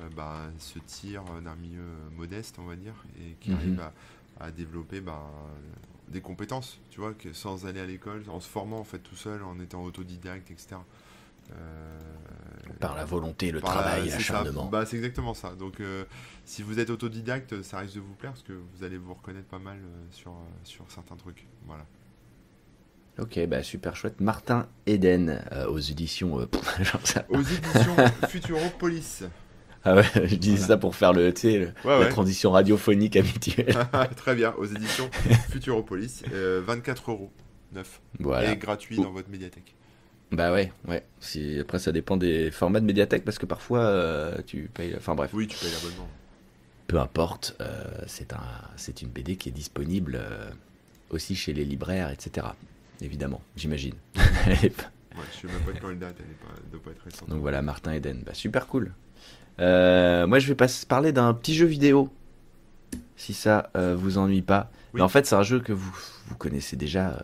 euh, bah, se tirent d'un milieu euh, modeste, on va dire, et qui Mhm. arrivent à, à développer bah, des compétences, tu vois, que sans aller à l'école, en se formant en fait tout seul, en étant autodidacte, etc. Euh, Par la volonté, le par travail, l'acharnement. Bah, c'est exactement ça. Donc, euh, si vous êtes autodidacte, ça risque de vous plaire parce que vous allez vous reconnaître pas mal euh, sur, euh, sur certains trucs. Voilà. Ok, bah super chouette. Martin Eden aux éditions. genre ça. Aux éditions Futuropolis. Ah ouais, je disais Voilà. ça pour faire le, tu sais, le- Ouais, la transition radiophonique habituelle. Très bien. Aux éditions Futuropolis. euh, 24 euros. 9. voilà. Et gratuit Ouh. dans votre médiathèque. Bah ouais, ouais. Si, après, ça dépend des formats de médiathèque parce que parfois euh, tu payes. Enfin bref, Oui, tu payes l'abonnement. peu importe. euh, c'est un, c'est une BD qui est disponible euh, aussi chez les libraires, etc. Évidemment, j'imagine. Ouais, je sais même pas de quand elle date. Elle pas, doit pas être récente. Donc voilà, Martin Eden. Bah, super cool. Moi, je vais pas parler d'un petit jeu vidéo. Si ça vous ennuie pas. Oui. Mais en fait, c'est un jeu que vous, vous connaissez déjà.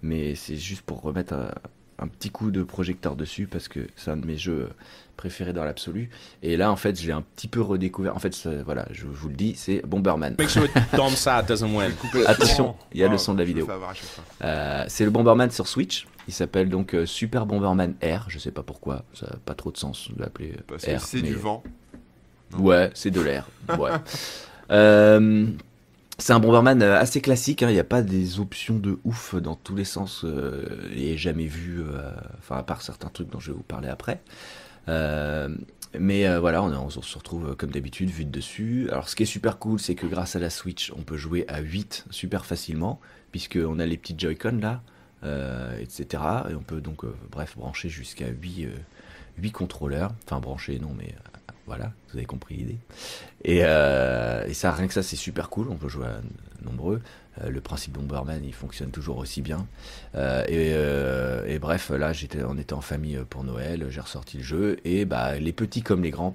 mais c'est juste pour remettre un, un petit coup de projecteur dessus parce que c'est un de mes jeux préférés dans l'absolu. Et là, en fait, j'ai un petit peu redécouvert. En fait, ça- voilà, je vous le dis, c'est Bomberman. Make sure Dom Sad doesn't win. Attention, il y a Oh, le son de la je vidéo. Euh, c'est le Bomberman sur Switch. Il s'appelle donc euh, Super Bomberman R. Je sais pas pourquoi, ça n'a pas trop de sens de l'appeler euh, Parce que R. c'est mais- du vent. Ouais, c'est de l'air. Ouais. Euh, c'est un Bomberman euh, assez classique. hein. Il n'y a pas des options de ouf dans tous les sens euh, et jamais vu. euh, Enfin, à part certains trucs dont je vais vous parler après. Mais voilà, on, se retrouve comme d'habitude, vu de dessus. Alors, ce qui est super cool, c'est que grâce à la Switch, on peut jouer à 8 super facilement, puisqu'on a les petites Joy-Con là, etc. Et on peut donc, bref, brancher jusqu'à 8, 8 contrôleurs. Enfin, brancher, non, mais voilà, vous avez compris l'idée. Et, euh, et ça, rien que ça, c'est super cool. On peut jouer à nombreux. Euh, le principe Bomberman, il fonctionne toujours aussi bien. Euh, et, bref, là, on était en famille pour Noël. J'ai ressorti le jeu et bah, les petits comme les grands,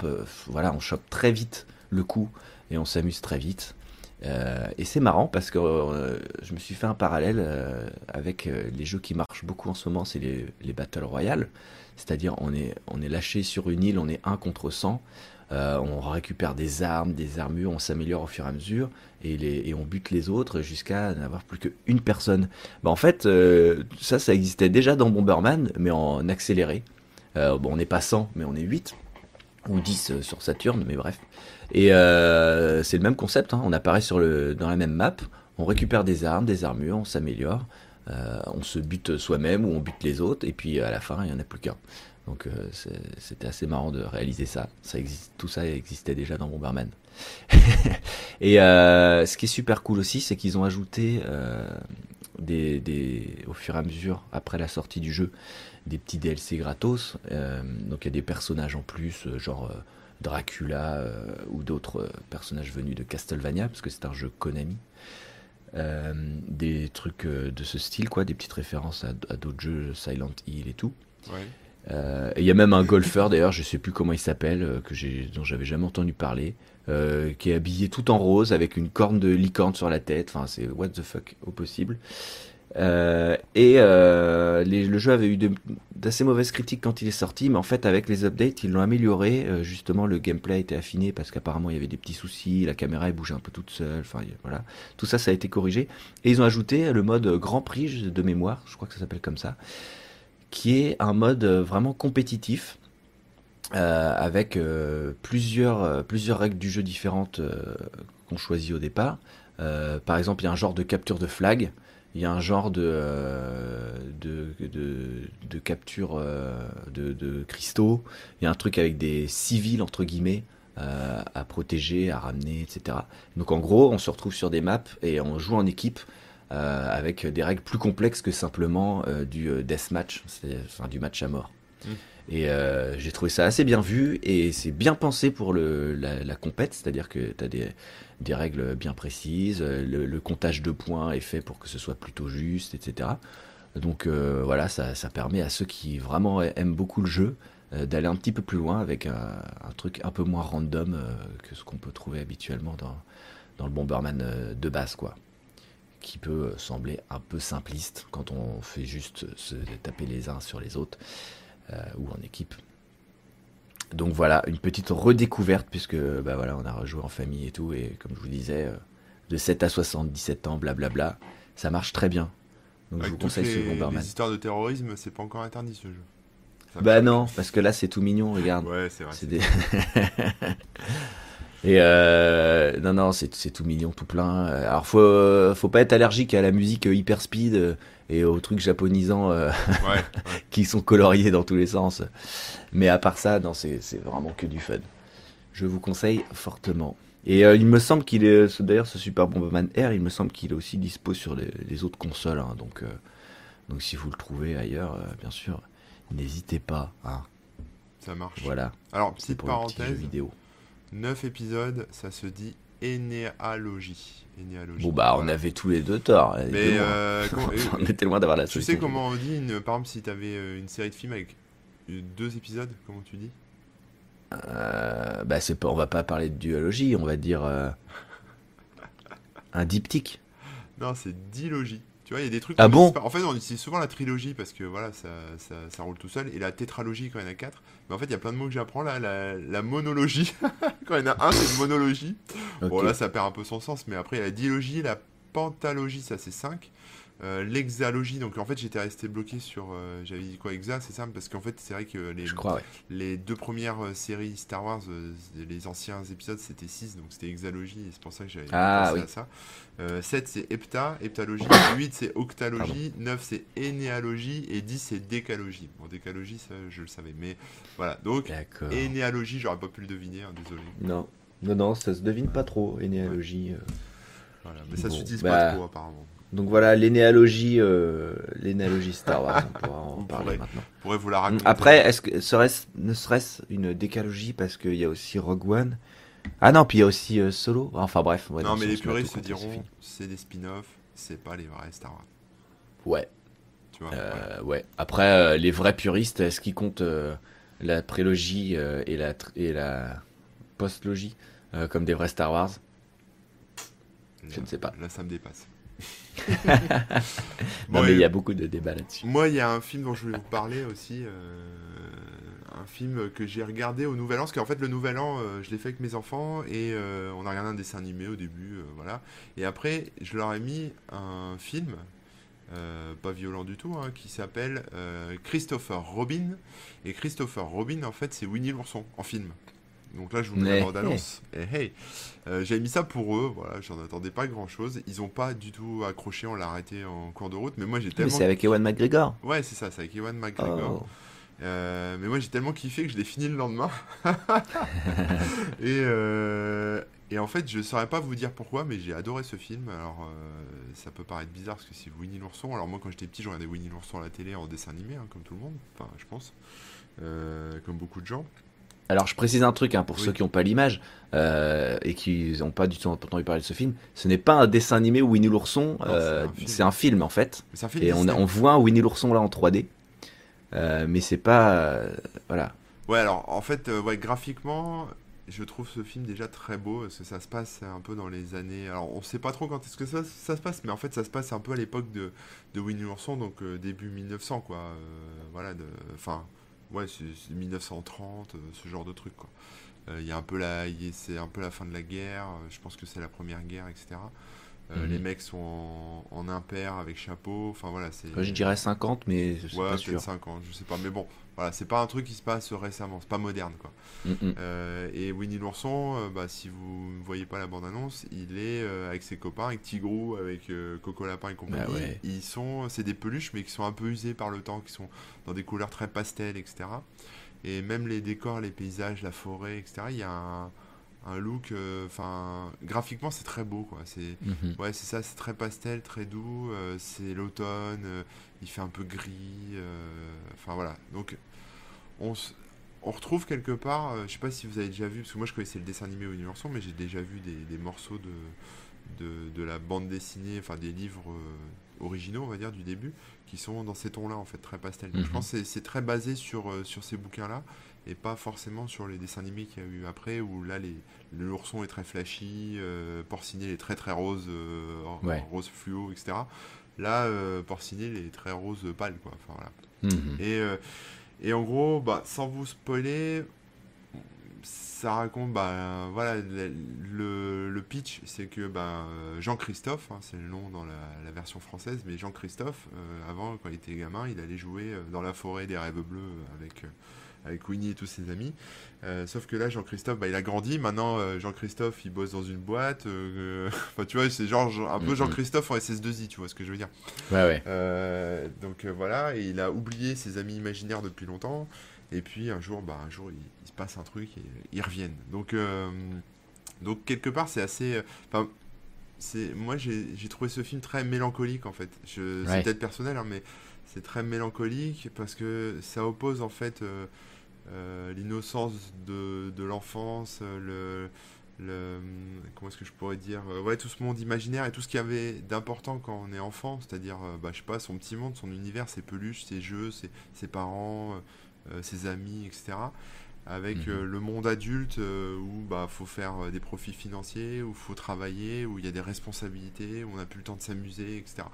voilà, on chope très vite le coup et on s'amuse très vite. Et c'est marrant parce que je me suis fait un parallèle avec les jeux qui marchent beaucoup en ce moment, c'est les Battle Royale. C'est-à-dire on est, lâché sur une île, on est un contre 100, euh, on récupère des armes, des armures, on s'améliore au fur et à mesure et, on bute les autres jusqu'à n'avoir plus qu'une personne. Bah, en fait, euh, ça, ça existait déjà dans Bomberman, mais en accéléré. Euh, bon, on n'est pas 100, mais on est 8 ou 10 euh, sur Saturne, mais bref. Et c'est le même concept, hein. on apparaît sur le, dans la même map, on récupère des armes, des armures, on s'améliore, euh, on se bute soi-même ou on bute les autres, et puis à la fin, il n'y en a plus qu'un. Donc euh, c'était assez marrant de réaliser ça. ça existe, tout ça existait déjà dans Bomberman. et euh, ce qui est super cool aussi, c'est qu'ils ont ajouté euh, des, des, au fur et à mesure, après la sortie du jeu, des petits DLC gratos. Euh, donc il y a des personnages en plus, euh, genre euh, Dracula euh, ou d'autres euh, personnages venus de Castlevania, parce que c'est un jeu Konami. Euh, des trucs euh, de ce style, quoi, des petites références à, à d'autres jeux, Silent Hill et tout. Ouais. Euh, il y a même un golfeur d'ailleurs, je sais plus comment il s'appelle, que j'ai, dont j'avais jamais entendu parler, euh, qui est habillé tout en rose avec une corne de licorne sur la tête. Enfin, c'est what the fuck au possible. Euh, et euh, le jeu avait eu d'assez mauvaises critiques quand il est sorti, mais en fait avec les updates ils l'ont amélioré. Euh, justement, le gameplay a été affiné parce qu'apparemment il y avait des petits soucis, la caméra elle bougeait un peu toute seule. Enfin voilà, tout ça ça a été corrigé. Et ils ont ajouté le mode Grand Prix de mémoire, je crois que ça s'appelle comme ça, qui est un mode vraiment compétitif. avec plusieurs, plusieurs règles du jeu différentes qu'on choisit au départ. Par exemple, il y a un genre de capture de flag, il y a un genre de, euh, de, de, de capture euh, de, de cristaux, il y a un truc avec des civils, entre guillemets, euh, à protéger, à ramener, etc. Donc en gros, on se retrouve sur des maps et on joue en équipe avec des règles plus complexes que simplement du deathmatch, enfin du match à mort. Mm. Et euh, j'ai trouvé ça assez bien vu et c'est bien pensé pour le, la, la compète, c'est-à-dire que tu as des, des règles bien précises, euh, le, comptage de points est fait pour que ce soit plutôt juste, etc. Donc euh, voilà, ça, permet à ceux qui vraiment aiment beaucoup le jeu euh, d'aller un petit peu plus loin avec un, truc un peu moins random que ce qu'on peut trouver habituellement dans, dans le Bomberman de base, quoi. Qui peut sembler un peu simpliste quand on fait juste se taper les uns sur les autres ou en équipe. Donc voilà, une petite redécouverte puisque bah voilà, on a rejoué en famille et tout et comme je vous disais, euh, de 7 à 77 ans, blablabla, ça marche très bien. Donc je vous conseille ce les, Bomberman. les histoires de terrorisme, c'est pas encore interdit ce jeu. Ça Bah non, parce que là c'est tout mignon, regarde. Ouais, c'est vrai. C'est des... Et euh, non, non, c'est tout mignon, tout plein. Euh, Alors faut, faut pas être allergique à la musique euh, hyper speed euh, et aux trucs japonisants euh, Ouais, ouais. qui sont coloriés dans tous les sens. Mais à part ça, non, c'est vraiment que du fun. Je vous conseille fortement. Et euh, il me semble qu'il est, d'ailleurs, ce Super Bomberman R, il me semble qu'il est aussi dispo sur les, les autres consoles. hein. donc, euh, donc si vous le trouvez ailleurs, euh, bien sûr, n'hésitez pas. hein. ça marche. Voilà, Alors, petite pour le petit jeu parenthèse, vidéo. 9 épisodes, ça se dit énéalogie. Énéalogie. Bon bah on Voilà. avait tous les deux tort. Mais euh, on était loin d'avoir la tu solution. sais comment on dit, une, par exemple, si t'avais euh, une série de films avec euh, deux épisodes, comment tu dis? Euh, bah c'est pas, on va pas parler de duologie, on va dire euh, un diptyque. Non, c'est dilogie. Tu vois, il y a des trucs. Ah bon. En fait, on utilise souvent la trilogie parce que voilà, ça, ça, ça roule tout seul. Et la tétralogie quand il y en a quatre. Mais en fait, il y a plein de mots que j'apprends là. La, la monologie, quand il y en a un, c'est une monologie. Bon, là, ça perd un peu son sens. Mais après, il y a la dilogie, la pentalogie, ça c'est 5. L'exalogie, donc en fait j'étais resté bloqué sur. euh, J'avais dit quoi, exa, c'est ça Parce qu'en fait, c'est vrai que les, Je crois ouais. les deux premières euh, séries Star Wars, euh, les anciens épisodes, c'était 6, donc c'était hexalogie, et c'est pour ça que j'avais Ah, pensé oui. à ça. Euh, 7, c'est hepta, heptalogie. 8, c'est octalogie. 9, c'est énéalogie. Et 10, c'est décalogie. Bon, décalogie, ça, je le savais. Mais voilà, donc, énéalogie, j'aurais pas pu le deviner, hein, désolé. Non. Non, non, ça se devine pas trop, énéalogie. euh. Voilà. Mais ça Bon, s'utilise bah. pas trop, apparemment. Donc voilà, l'énéalogie, euh, l'énéalogie Star Wars, on pourra en On parler pourrait. maintenant. Je pourrais vous la raconter. Après, est-ce que serait-ce, ne serait-ce une décalogie parce qu'il y a aussi Rogue One? Ah non, puis il y a aussi euh, Solo. Enfin bref. ouais, non, mais le les puristes se diront c'est des spin-offs, c'est pas les vrais Star Wars. Ouais. Tu vois. Euh, ouais. Après, les vrais puristes, est-ce qu'ils comptent la prélogie et la et la postlogie comme des vrais Star Wars? Je ne sais pas. Là, ça me dépasse. Non, Bon, mais il y a beaucoup de débats là-dessus. Moi, il y a un film dont je voulais vous parler aussi. euh, un film que j'ai regardé au Nouvel An. Parce qu'en fait, le Nouvel An, euh, je l'ai fait avec mes enfants. Et euh, on a regardé un dessin animé au début. euh, voilà. Et après, je leur ai mis un film. euh, pas violent du tout, hein, qui s'appelle euh, Christopher Robin. Et Christopher Robin, en fait, c'est Winnie l'ourson en film. Donc là, je vous mets la bande-annonce. Et hey, Euh, j'avais mis ça pour eux. Voilà, j'en attendais pas grand-chose. Ils ont pas du tout accroché. On l'a arrêté en cours de route. Mais moi, j'ai Mais tellement c'est avec Ewan McGregor. Ouais, c'est ça, c'est avec Ewan McGregor. Oh. Euh, mais moi j'ai tellement kiffé que je l'ai fini le lendemain. et, euh, et en fait, je saurais pas vous dire pourquoi, mais j'ai adoré ce film. Alors, euh, ça peut paraître bizarre parce que c'est Winnie l'ourson. Alors, moi quand j'étais petit, je regardais Winnie l'ourson à la télé en dessin animé, hein, comme tout le monde. Enfin, je pense. Comme beaucoup de gens. Alors je précise un truc hein, pour Oui. ceux qui n'ont pas l'image euh, et qui n'ont pas du tout entendu parler de ce film. Ce n'est pas un dessin animé Winnie l'ourson. Euh, c'est un film. c'est un film en fait. Un film Et on, voit un Winnie l'ourson là en 3D. Euh, mais c'est pas. euh, voilà. Ouais, alors en fait, ouais, graphiquement, je trouve ce film déjà très beau parce que ça se passe un peu dans les années. Alors on sait pas trop quand est-ce que ça, ça se passe, mais en fait ça se passe un peu à l'époque de, de Winnie l'ourson, donc début 1900, quoi. Voilà, de, enfin, ouais, c'est c'est 1930, euh, ce genre de truc, quoi. Euh, Il y a un peu la, c'est un peu la fin de la guerre. euh, Je pense que c'est la première guerre, etc. Euh, Mhm. Les mecs sont en, en impair avec chapeau. Enfin voilà, c'est. Je dirais 50, mais je Ouais, pas peut-être sûr. 5 ans, je sais pas. Mais bon, voilà, c'est pas un truc qui se passe récemment, c'est pas moderne, quoi. Mm, mm. Euh, et Winnie l'ourson, euh, bah, si vous ne voyez pas la bande-annonce, il est euh, avec ses copains, avec Tigrou, avec Coco Lapin et compagnie. Bah ouais. Ils sont, c'est des peluches, mais qui sont un peu usés par le temps, qui sont dans des couleurs très pastel, etc. Et même les décors, les paysages, la forêt, etc. Il y a un, un look, enfin, graphiquement, c'est très beau, quoi. C'est Mhm. Ouais, c'est ça, c'est très pastel, très doux. c'est l'automne, il fait un peu gris. Enfin voilà. Donc, on, retrouve quelque part, euh, je sais pas si vous avez déjà vu, parce que moi je connaissais le dessin animé l'ourson, mais j'ai déjà vu des, des morceaux de, de, de la bande dessinée, enfin des livres euh, originaux, on va dire, du début, qui sont dans ces tons-là, en fait, très pastel. Je Mhm. pense que c'est- très basé sur, euh, sur ces bouquins-là, et pas forcément sur les dessins animés qu'il y a eu après, où là, l'ourson est très flashy, euh, Porcinet est très très rose, Ouais. rose fluo, etc. Là, Porcinet est très rose pâle, quoi. Enfin, voilà. Mhm. Et, et en gros, bah, sans vous spoiler, ça raconte, bah, voilà, le, pitch, c'est que bah, Jean-Christophe, hein, c'est le nom dans la, version française, mais Jean-Christophe, euh, avant, quand il était gamin, il allait jouer euh, dans la forêt des rêves bleus euh, avec, avec Winnie et tous ses amis. Euh, sauf que là, Jean-Christophe, bah, il a grandi. Maintenant, euh, Jean-Christophe, il bosse dans une boîte. euh, Enfin, tu vois, c'est genre un peu. Jean-Christophe en SS2I, tu vois ce que je veux dire. Ouais, ouais. Donc voilà, et il a oublié ses amis imaginaires depuis longtemps. Et puis un jour, bah, un jour, il, il se passe un truc et ils reviennent. Donc, donc quelque part, c'est assez. c'est moi, j'ai trouvé ce film très mélancolique en fait. C'est peut-être personnel, hein, mais c'est très mélancolique parce que ça oppose en fait l'innocence de, de l'enfance, euh, le, comment est-ce que je pourrais dire euh, ouais tout ce monde imaginaire et tout ce qu'il y avait d'important quand on est enfant c'est-à-dire euh, bah, son petit monde son univers ses peluches ses jeux ses, parents euh, euh, ses amis etc avec Mhm. euh, le monde adulte euh, où bah faut faire euh, des profits financiers où faut travailler où il y a des responsabilités où on n'a plus le temps de s'amuser etc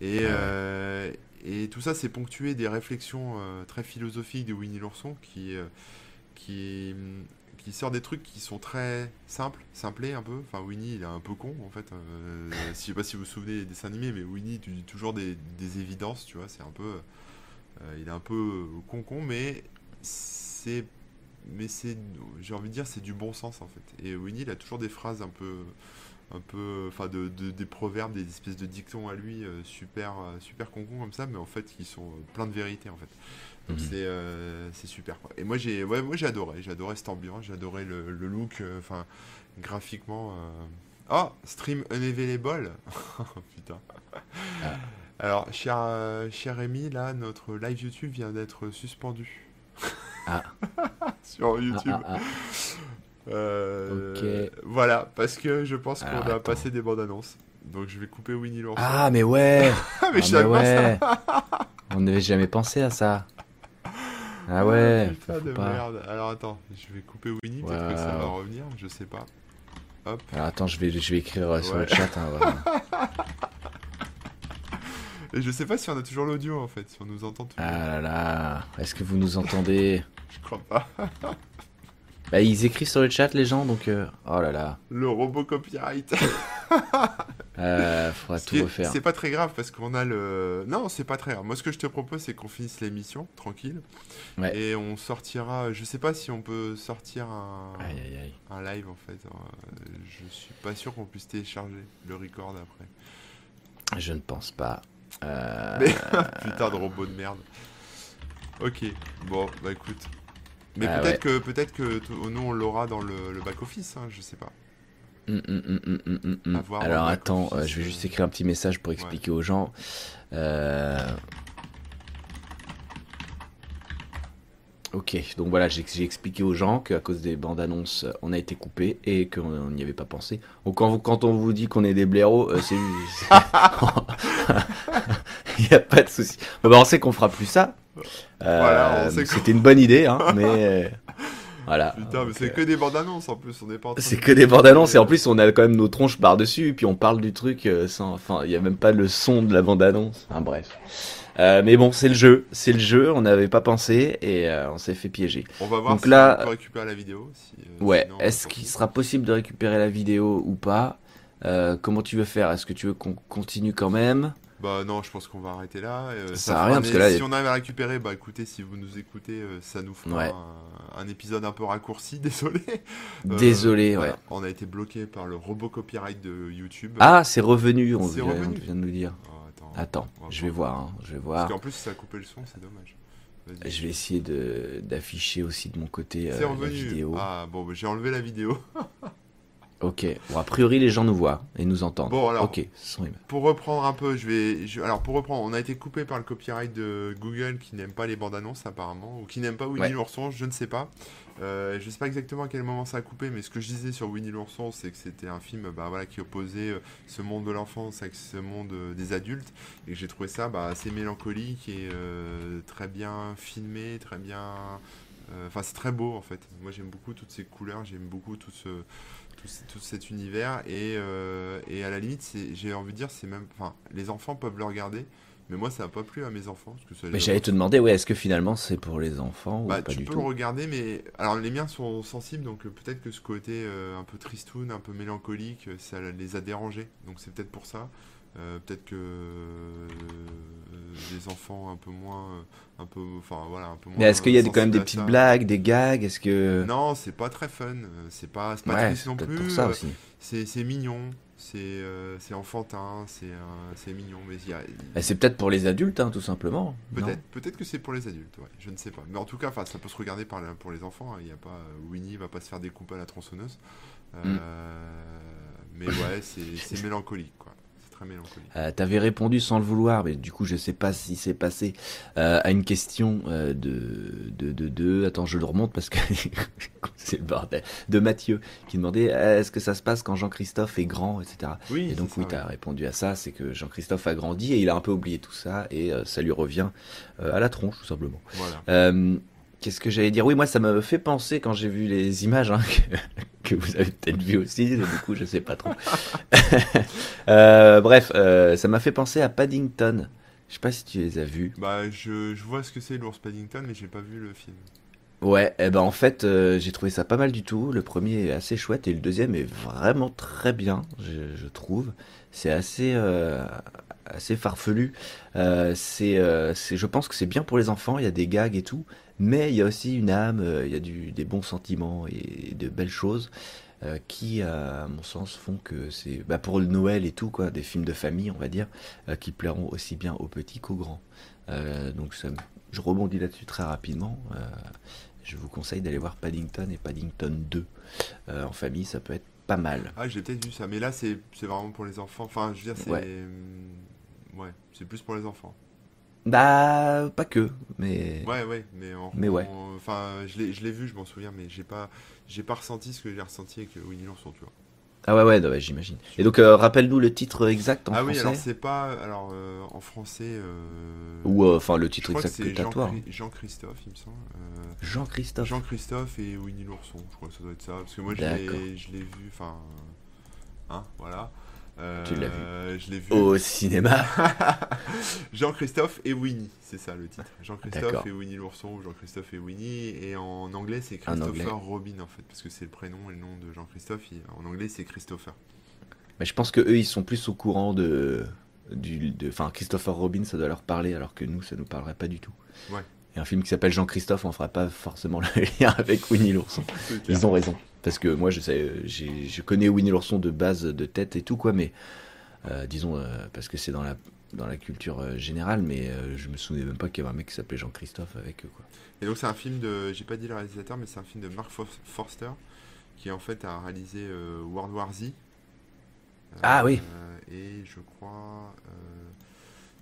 et, euh, et tout ça c'est ponctué des réflexions très philosophiques de Winnie l'ourson qui qui qui sort des trucs qui sont très simples, simplés un peu. Enfin, Winnie, il est un peu con en fait. Euh, je sais pas si vous vous souvenez des dessins animés, mais Winnie, tu dis toujours des, des évidences, tu vois. C'est un peu, il est un peu con con, mais c'est, mais c'est, j'ai envie de dire, c'est du bon sens en fait. Et Winnie, il a toujours des phrases un peu, un peu, enfin, de, de- des proverbes, des espèces de dictons à lui, euh, super, euh, super con con comme ça, mais en fait, qui sont euh, plein de vérité en fait. Donc Mhm. c'est euh, c'est super quoi. Et moi j'ai ouais, moi j'ai adoré, j'ai adoré cette ambiance, j'ai adoré le, le look, enfin graphiquement Oh, stream unavailable. Putain. Ah. Alors, cher, euh, cher Rémi, là, notre live YouTube vient d'être suspendu. Ah. Sur Ah, YouTube. ah, ah. Euh. Voilà, parce que je pense qu'on a passé des bandes annonces. Donc je vais couper Winnie. Ah, mais ouais Ah, mais Ah, ça. On n'avait jamais pensé à ça. Ah ouais, Putain faut de pas. merde. Alors attends, je vais couper Winnie, peut-être que ça va revenir, je sais pas. Hop. Alors attends, je vais, je vais écrire euh, sur le chat. hein. Et je sais pas si on a toujours l'audio en fait, si on nous entend toujours. Ah là là, est-ce que vous nous entendez? Je crois pas. Bah ils écrivent sur le chat les gens, donc... euh, Oh là là, Le robot copyright. euh, faudra tout refaire. C'est pas très grave parce qu'on a le. Non, c'est pas très grave. Moi, ce que je te propose, c'est qu'on finisse l'émission tranquille. Ouais. Et on sortira. Je sais pas si on peut sortir un, Aïe aïe aïe. un live en fait. Euh, Je suis pas sûr qu'on puisse télécharger le record après. Je ne pense pas. Euh, Mais- Putain de robot de merde. Ok, bon, bah écoute. Mais Ah peut-être que peut-être que t- nous on l'aura dans le, le back office, hein, je sais pas. hum, hum, hum, voir Alors attends, back-office, euh, je vais euh, juste écrire un petit message pour expliquer aux gens. Euh, Ok, donc voilà, j'ai expliqué aux gens qu'à cause des bandes annonces, on a été coupé et qu'on n'y avait pas pensé. Donc quand, vous- quand on vous dit qu'on est des blaireaux, euh, c'est. Il n'y a pas de souci. Bah, on sait qu'on fera plus ça. Euh, Voilà, C'était une bonne idée, hein, mais. euh, Voilà. Putain, mais c'est euh, que des bandes annonces en plus, on n'est pas c'est que des bandes annonces et en plus on a quand même nos tronches par-dessus et puis on parle du truc sans... Enfin, il n'y a même pas le son de la bande annonce. Enfin bref. Euh, mais bon, c'est le jeu. C'est le jeu, on n'avait pas pensé et euh, on s'est fait piéger. On va voir Donc si là- on peut récupérer la vidéo. si, Ouais, est-ce qu'il sera possible de récupérer la vidéo ou pas? Comment tu veux faire? Est-ce que tu veux qu'on continue quand même? Bah non, je pense qu'on va arrêter là. euh, Ça ça sert à rien, parce que là, si on arrive à récupérer, bah écoutez, si vous nous écoutez, euh, ça nous fera Ouais. un, un épisode un peu raccourci, désolé. Euh, Désolé, voilà, ouais. On a été bloqué par le robot copyright de YouTube. Ah, c'est revenu, on vient, revenu. on vient de nous dire. Oh, attends. Attends, On va je vais voir, hein, je vais Parce voir. qu'en plus, ça a coupé le son, c'est dommage. Je vais essayer de d'afficher aussi de mon côté la vidéo. Ah bon, bah, j'ai enlevé la vidéo. Ok. Bon, a priori, les gens nous voient et nous entendent. Bon, alors. Ok, son email. Pour reprendre un peu, je vais. je- Alors pour reprendre, on a été coupé par le copyright de Google qui n'aime pas les bandes annonces apparemment, ou qui n'aime pas Winnie Ouais. l'ourson, je ne sais pas. Euh, je sais pas exactement à quel moment ça a coupé, mais ce que je disais sur Winnie l'ourson, c'est que c'était un film bah, voilà, qui opposait euh, ce monde de l'enfance avec ce monde euh, des adultes, et que j'ai trouvé ça bah, assez mélancolique et euh, très bien filmé, très bien. euh, Enfin, c'est très beau en fait. Moi j'aime beaucoup toutes ces couleurs, j'aime beaucoup tout ce tout, ce- tout cet univers et, euh, et à la limite j'ai envie de dire c'est même enfin les enfants peuvent le regarder mais moi ça n'a pas plu à mes enfants parce que ça Mais j'allais te demander, ouais, est-ce que finalement c'est pour les enfants bah, ou pas tu du peux tout le regarder mais alors les miens sont sensibles donc euh, peut-être que ce côté euh, un peu tristoun un peu mélancolique ça les a dérangés donc c'est peut-être pour ça Euh, peut-être que euh, les enfants un peu moins un peu enfin voilà un peu moins Mais est-ce qu'il y a des- quand même des petites blagues, des gags? Est-ce que. non c'est pas très fun c'est pas c'est pas ouais, triste non plus euh, c'est c'est mignon, c'est euh, c'est enfantin, c'est c'est mignon, mais il y a Bah, c'est peut-être pour les adultes, hein, tout simplement. peut-être peut-être que c'est pour les adultes, ouais, je ne sais pas. Mais en tout cas, enfin, ça peut se regarder par pour les enfants. hein, Il y a pas Winnie va pas se faire découper à la tronçonneuse, Euh, Mm. mais ouais, c'est c'est mélancolique, quoi. C'est très mélancolique. Euh, T'avais répondu sans le vouloir, mais du coup, je sais pas si c'est passé euh, à une question euh, de, de, de, de- Attends, je le remonte parce que c'est le bordel. De Mathieu, qui demandait euh, est-ce que ça se passe quand Jean-Christophe est grand, etc. Oui, Et donc, oui, tu as ouais. répondu à ça c'est que Jean-Christophe a grandi et il a un peu oublié tout ça et euh, ça lui revient à la tronche, tout simplement. Voilà. Qu'est-ce que j'allais dire? Oui, moi, ça m'a fait penser quand j'ai vu les images hein, que, que vous avez peut-être vu aussi. Du coup, je sais pas trop. Euh, bref, euh, ça m'a fait penser à Paddington. Je sais pas si tu les as vus. Bah, je, je vois ce que c'est l'ours Paddington, mais j'ai pas vu le film. Ouais, et ben en fait, euh, j'ai trouvé ça pas mal du tout. Le premier est assez chouette et le deuxième est vraiment très bien, je, je trouve. C'est assez, assez farfelu. C'est, c'est, je pense que c'est bien pour les enfants. Il y a des gags et tout, mais il y a aussi une âme. euh, il y a du, des bons sentiments et de belles choses euh, qui, à mon sens, font que c'est, bah, pour le Noël et tout quoi, des films de famille, on va dire, euh, qui plairont aussi bien aux petits qu'aux grands. Euh, donc ça, je rebondis là-dessus très rapidement. Je vous conseille d'aller voir Paddington et Paddington 2 euh, en famille, ça peut être pas mal. Ah, j'ai peut-être vu ça, mais là, c'est vraiment pour les enfants. Enfin, je veux dire, c'est. Ouais. Ouais, c'est plus pour les enfants. Bah, pas que, mais. Ouais, ouais, mais en. Mais ouais. en- Enfin, je l'ai vu, je m'en souviens, mais j'ai pas, j'ai pas ressenti ce que j'ai ressenti avec Winnie l'ourson, tu vois. Ah ouais, ouais, ouais, j'imagine. Et donc, euh, rappelle-nous le titre exact en ah oui, français. alors c'est pas. Alors, euh, en français. euh, Ou, enfin, le titre exact que t'as toi. hein. Chri- Jean-Christophe, il me semble. Jean-Christophe. Jean-Christophe et Winnie l'ourson, je crois que ça doit être ça. Parce que moi, je l'ai vu, enfin. Hein, voilà. Euh, Tu l'as vu. Je l'ai vu. Au cinéma. Jean-Christophe et Winnie, c'est ça le titre. Jean-Christophe et Winnie l'ourson, ou Jean-Christophe et Winnie. Et en anglais, c'est. Christopher Robin, en fait, parce que c'est le prénom et le nom de Jean-Christophe. En anglais, c'est Christopher. Mais je pense que eux, ils sont plus au courant de. Du, de enfin, Christopher Robin, ça doit leur parler, alors que nous, ça nous parlerait pas du tout. Ouais. Et un film qui s'appelle Jean-Christophe, on fera pas forcément le lien avec Winnie l'ourson. Ils ont raison. Parce que moi, je, sais, je connais Winnie l'ourson de base, de tête et tout, quoi, mais euh, disons, euh, parce que c'est dans la, dans la culture euh, générale, mais je me souvenais même pas qu'il y avait un mec qui s'appelait Jean-Christophe avec eux, quoi. Et donc, c'est un film de. J'ai pas dit le réalisateur, mais c'est un film de Mark For- Forster, qui en fait a réalisé World War Z. Ah oui. Et je crois.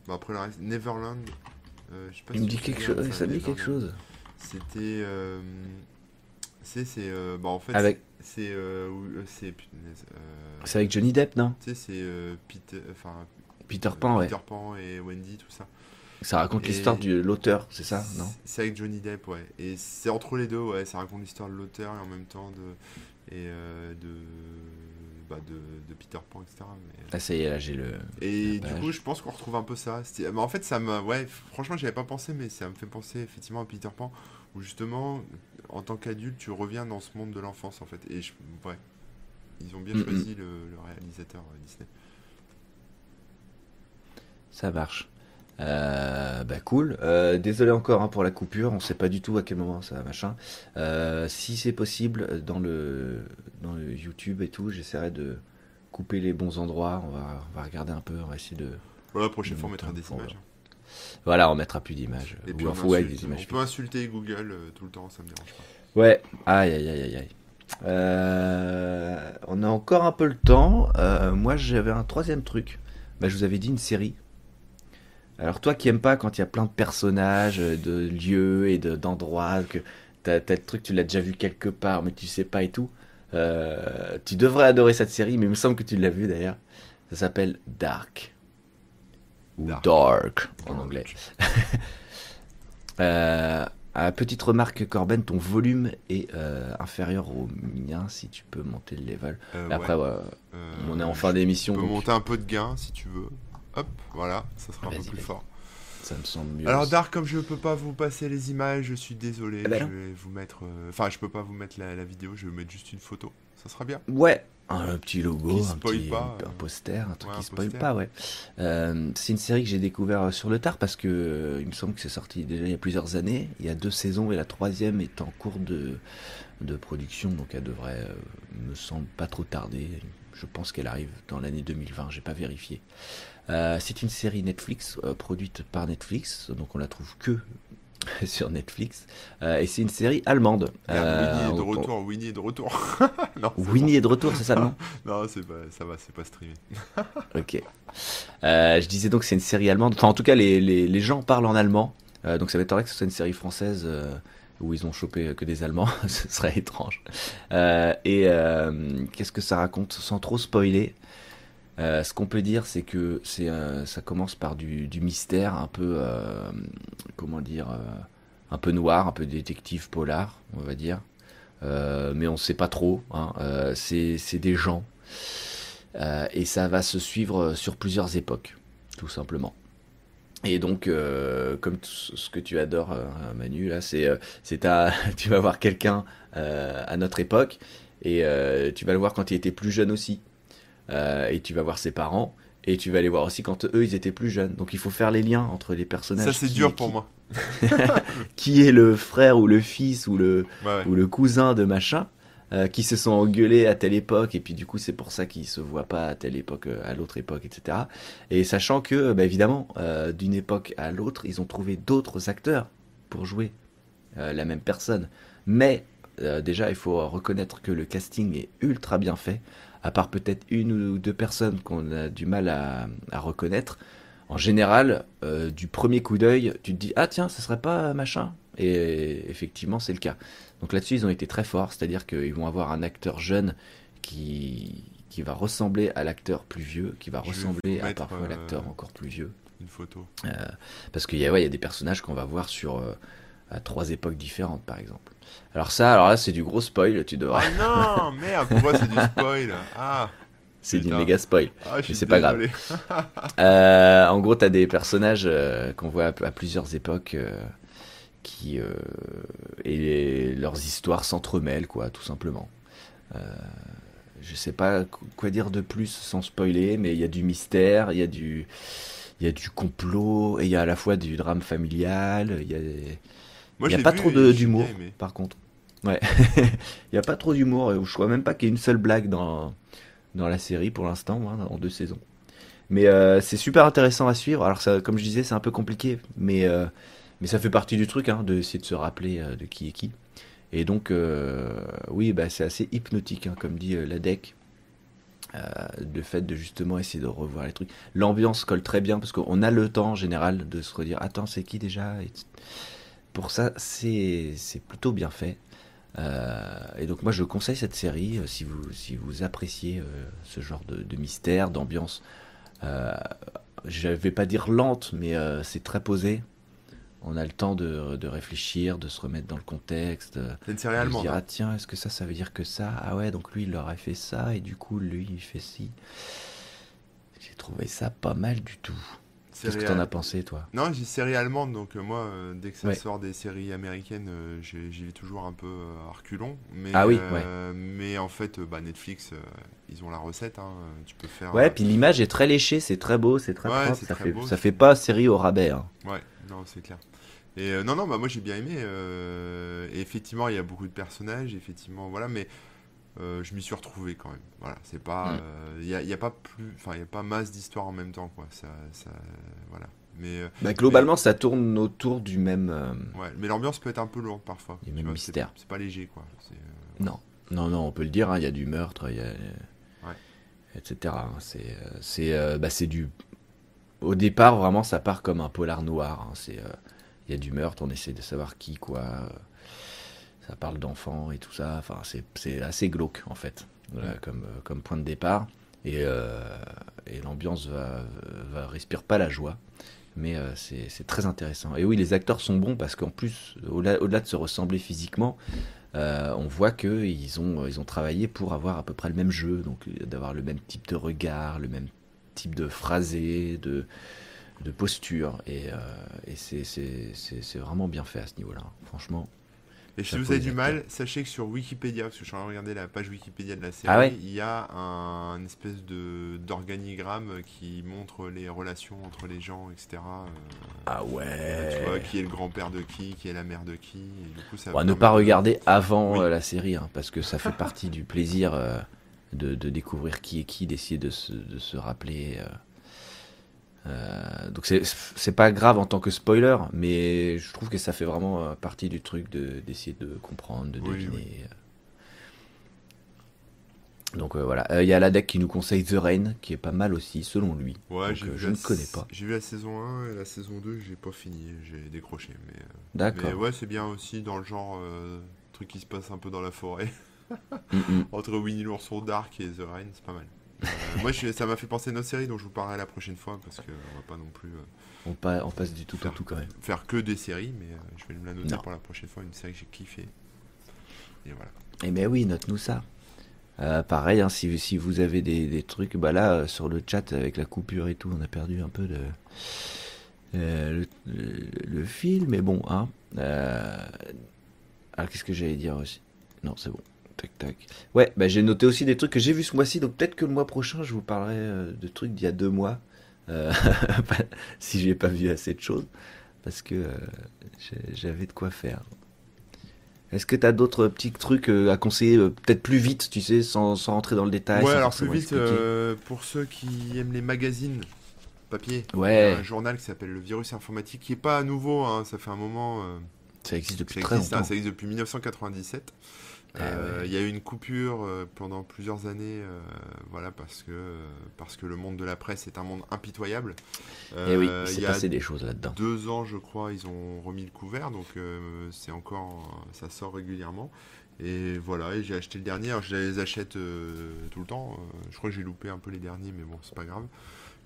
Bon, après le reste, Neverland. je sais pas Il si me dit quelque chose, ça me dit quelque chose. C'était. C'est. c'est euh, bah, en fait. Avec- C'est. euh, euh, c'est. C'est avec Johnny Depp, non Tu sais, c'est Peter, enfin, Peter Pan, ouais. Peter Pan et Wendy, tout ça. Ça raconte Et- l'histoire de l'auteur, c'est ça, non C'est avec Johnny Depp, ouais. Et c'est entre les deux, ouais. Ça raconte l'histoire de l'auteur et en même temps de. Et euh, de. Bah, de, de Peter Pan, etc. Mais- Ah, ça y est, là, j'ai le. Et du coup, je pense qu'on retrouve un peu ça. Mais en fait, ça m'a. Ouais, franchement, j'y avais pas pensé, mais ça me fait penser effectivement à Peter Pan, où justement, en tant qu'adulte, tu reviens dans ce monde de l'enfance, en fait. Et je... ouais. Ils ont bien Mm, choisi le, le réalisateur euh, Disney. Ça marche. Euh, bah cool. Euh, désolé encore hein, pour la coupure. On sait pas du tout à quel moment ça machin. Euh, si c'est possible dans le dans le YouTube et tout, j'essaierai de couper les bons endroits. On va, on va regarder un peu. On va essayer de. Voilà, la prochaine Mm, fois, on mettra des images. Voilà, on mettra plus d'images. Et puis, on, info, ouais, insulte- des images. on peut insulter Google euh, tout le temps, ça me dérange pas. Ouais. Aïe aïe aïe aïe. Euh, on a encore un peu le temps. Euh, moi, j'avais un troisième truc. Bah, je vous avais dit une série. Alors toi qui aimes pas quand il y a plein de personnages, de lieux et de- d'endroits, que t'as t'as le truc, tu l'as déjà vu quelque part, mais tu sais pas et tout. euh, tu devrais adorer cette série, mais il me semble que tu l'as vu d'ailleurs. Ça s'appelle Dark. Ou Dark. Dark, en anglais. Euh, petite remarque, Corben, ton volume est euh, inférieur au mien, si tu peux monter le level. Euh, Après, ouais, on est en fin d'émission, peux donc monter un peu de gain si tu veux. Hop, voilà, ça sera un peu plus fort. ça me semble mieux. Alors aussi. Dark, comme je peux pas vous passer les images, je suis désolé. Ah bah je vais vous mettre. Enfin, je peux pas vous mettre la, la vidéo. Je vais vous mettre juste une photo. Ça sera bien. Ouais, un petit logo, un petit pas, un euh, poster, un truc ouais, qui spoil pas, ouais. Euh, c'est une série que j'ai découvert euh, sur le tard parce que euh, il me semble que c'est sorti déjà il y a plusieurs années. Il y a deux saisons et la troisième est en cours de, de production, donc elle devrait, euh, me semble, pas trop tarder. Je pense qu'elle arrive dans l'année 2020, j'ai pas vérifié. Euh, c'est une série Netflix produite par Netflix, donc on la trouve que sur Netflix. Euh, et c'est une série allemande. Merde, Euh, Winnie est de on- retour. Winnie est de retour. non, c'est Winnie est de retour, c'est ça, non. Non, c'est pas, ça va, c'est pas streamé. Ok. Euh, je disais donc que c'est une série allemande. Enfin, en tout cas, les, les, les gens parlent en allemand. Donc ça m'étonnerait que ce soit une série française où ils ont chopé que des Allemands. ce serait étrange. Et qu'est-ce que ça raconte Sans trop spoiler, euh, ce qu'on peut dire, c'est que euh, ça commence par du, mystère un peu, euh, comment dire, un peu noir, un peu détective polar, on va dire. Mais on sait pas trop. Hein. C'est, des gens. Et ça va se suivre sur plusieurs époques, tout simplement. Et donc, comme ce que tu adores, Manu, c'est, tu vas voir quelqu'un à notre époque, et tu vas le voir quand il était plus jeune aussi, Euh, et tu vas voir ses parents, et tu vas les voir aussi quand eux ils étaient plus jeunes. Donc il faut faire les liens entre les personnages. Ça, c'est dur pour qui- moi. Qui est le frère ou le fils ou le, ouais. ou le cousin de machin euh, qui se sont engueulés à telle époque et puis du coup c'est pour ça qu'ils se voient pas à telle époque euh, à l'autre époque etc et sachant que bah, évidemment euh, d'une époque à l'autre ils ont trouvé d'autres acteurs pour jouer euh, la même personne mais déjà, il faut reconnaître que le casting est ultra bien fait. À part peut-être une ou deux personnes qu'on a du mal à, à reconnaître. En général, euh, du premier coup d'œil, tu te dis ah tiens, ce serait pas machin. Et effectivement, c'est le cas. Donc là-dessus, ils ont été très forts, c'est-à-dire qu'ils vont avoir un acteur jeune qui qui va ressembler à l'acteur plus vieux, qui va Je ressembler à parfois euh, l'acteur encore plus vieux. Une photo. Euh, parce qu'il y, a- ouais, y a des personnages qu'on va voir sur euh, à trois époques différentes, par exemple. Alors ça, alors là, c'est du gros spoil. Tu devrais. Ah non, merde, pour moi c'est du spoil. Ah, c'est du méga spoil. ah suis c'est pas grave. Euh, en gros, t'as des personnages euh, qu'on voit à, à plusieurs époques euh, qui et les- leurs histoires s'entremêlent, quoi, tout simplement. Je sais pas qu- quoi dire de plus sans spoiler, mais il y a du mystère, il y a du il y a du complot et il y a à la fois du drame familial. Il y a des- Moi Il n'y a pas trop de- d'humour, par contre. Ouais. Il n'y a pas trop d'humour. Je crois même pas qu'il y ait une seule blague dans, dans la série pour l'instant, hein, en deux saisons. Mais euh, c'est super intéressant à suivre. Alors, ça, comme je disais, c'est un peu compliqué. Mais, euh, mais ça fait partie du truc, hein, d'essayer de se rappeler euh, de qui est qui. Et donc, oui, bah, c'est assez hypnotique, hein, comme dit Ladec. Euh, le fait de justement essayer de revoir les trucs. L'ambiance colle très bien parce qu'on a le temps en général de se redire Attends, c'est qui déjà Et pour ça, c'est plutôt bien fait. Euh, et donc moi, je conseille cette série euh, si vous si vous appréciez euh, ce genre de, de mystère, d'ambiance. Je vais pas dire lente, mais c'est très posé. On a le temps de, de réfléchir, de se remettre dans le contexte. C'est une série allemande. dire, hein. ah tiens, est-ce que ça, ça veut dire que ça? Ah ouais, donc lui, il leur a fait ça, et du coup, lui, il fait ci. J'ai trouvé ça pas mal du tout. Qu'est-ce que t'en as pensé, toi? Non, j'ai série allemande, donc euh, moi, euh, dès que ça Ouais. sort des séries américaines, euh, j'y vais toujours un peu euh, reculons. Mais, Ah oui, euh, Mais en fait, bah, Netflix, ils ont la recette. hein, Tu peux faire. Ouais, puis l'image est très léchée, c'est très beau, c'est très Ouais, propre, ça très fait, beau. ça fait pas série au rabais. hein. Ouais, non, c'est clair. Et non, non, bah moi j'ai bien aimé. effectivement, il y a beaucoup de personnages, effectivement, voilà, mais euh, je m'y suis retrouvé quand même. Voilà, c'est pas, Mm. euh, il y a, il y a pas plus, enfin, il y a pas masse d'histoires en même temps, quoi. Ça, ça, voilà. Mais euh, Bah, globalement, ça tourne autour du même. euh, ouais, mais l'ambiance peut être un peu lourde parfois. Il y a même vois, mystère. C'est pas léger, quoi. Euh, Non, non, non, on peut le dire, hein, il y a du meurtre, il y a. etc. hein, C'est c'est euh, bah, c'est du. Au départ, vraiment, ça part comme un polar noir. hein, C'est euh, il y a du meurtre, on essaie de savoir qui, quoi. Ça parle d'enfants et tout ça. Enfin, c'est assez glauque en fait, voilà, comme euh, comme point de départ. Et, euh, et l'ambiance va, va respire pas la joie. Mais euh, c'est très intéressant. Et oui, les acteurs sont bons parce qu'en plus, au-delà de se ressembler physiquement, euh, on voit qu'ils ont, ils ont travaillé pour avoir à peu près le même jeu, donc d'avoir le même type de regard, le même type de phrasé, de, de posture. Et, c'est vraiment bien fait à ce niveau-là. Franchement. Et si vous avez du mal, sachez que sur Wikipédia, parce que je suis en train de regarder la page Wikipédia de la série, Ah ouais il y a un espèce de d'organigramme qui montre les relations entre les gens, etc. euh, Ah euh, ouais. tu vois, qui est le grand-père de qui, qui est la mère de qui. Et du coup, ça On va ne pas de- regarder avant Oui. euh, la série, hein, parce que ça fait partie du plaisir euh, de, de découvrir qui est qui, d'essayer de se, de se rappeler. euh. Euh, donc c'est pas grave en tant que spoiler, mais je trouve que ça fait vraiment euh, partie du truc de d'essayer de comprendre, de Oui, deviner. oui. Donc euh, voilà, Euh, il y a Ladec qui nous conseille The Rain, qui est pas mal aussi, selon lui. Ouais, Donc, euh, je la ne connais pas. J'ai vu la saison 1 et la saison 2, j'ai pas fini, j'ai décroché. Mais, euh, mais D'accord. ouais, c'est bien aussi dans le genre euh, truc qui se passe un peu dans la forêt. Mm, mm. Entre Winnie l'ourson Dark et The Rain, c'est pas mal. Euh, moi, je- ça m'a fait penser à notre série, donc je vous parlerai la prochaine fois parce que on va pas non plus euh, On, pa- on passe du tout au tout quand même. faire que des séries, mais euh, je vais me la noter Non. pour la prochaine fois, une série que j'ai kiffé. Et voilà. Eh ben oui, note-nous ça. Euh, pareil, hein, si, si vous avez des, des trucs, bah là, euh, sur le chat, avec la coupure et tout, on a perdu un peu de, euh, le, le- le fil, mais bon, hein. Euh, alors, qu'est-ce que j'allais dire aussi? Non, c'est bon. Tac, tac. Ouais, bah, j'ai noté aussi des trucs que j'ai vus ce mois-ci, donc peut-être que le mois prochain, je vous parlerai euh, de trucs d'il y a deux mois, euh, si j'ai pas vu assez de choses, parce que euh, j'avais de quoi faire. Est-ce que tu as d'autres petits trucs euh, à conseiller, peut-être plus vite, tu sais, sans, sans rentrer dans le détail ouais, alors plus vite, euh, pour ceux qui aiment les magazines papier, il y a un journal qui s'appelle Le Virus Informatique, qui est pas nouveau, hein, ça fait un moment. Ça existe depuis Ça très existe, hein, longtemps. ça existe depuis 1997. Ah Euh, ouais. Il y a eu une coupure euh, pendant plusieurs années, euh, voilà, parce que, parce que le monde de la presse est un monde impitoyable. Et oui, Euh, il s'est il y a passé des choses là-dedans. deux ans, je crois, ils ont remis le couvert, donc c'est encore, ça sort régulièrement. Et voilà, et j'ai acheté le dernier. Alors je les achète tout le temps. je crois que j'ai loupé un peu les derniers, mais bon, c'est pas grave.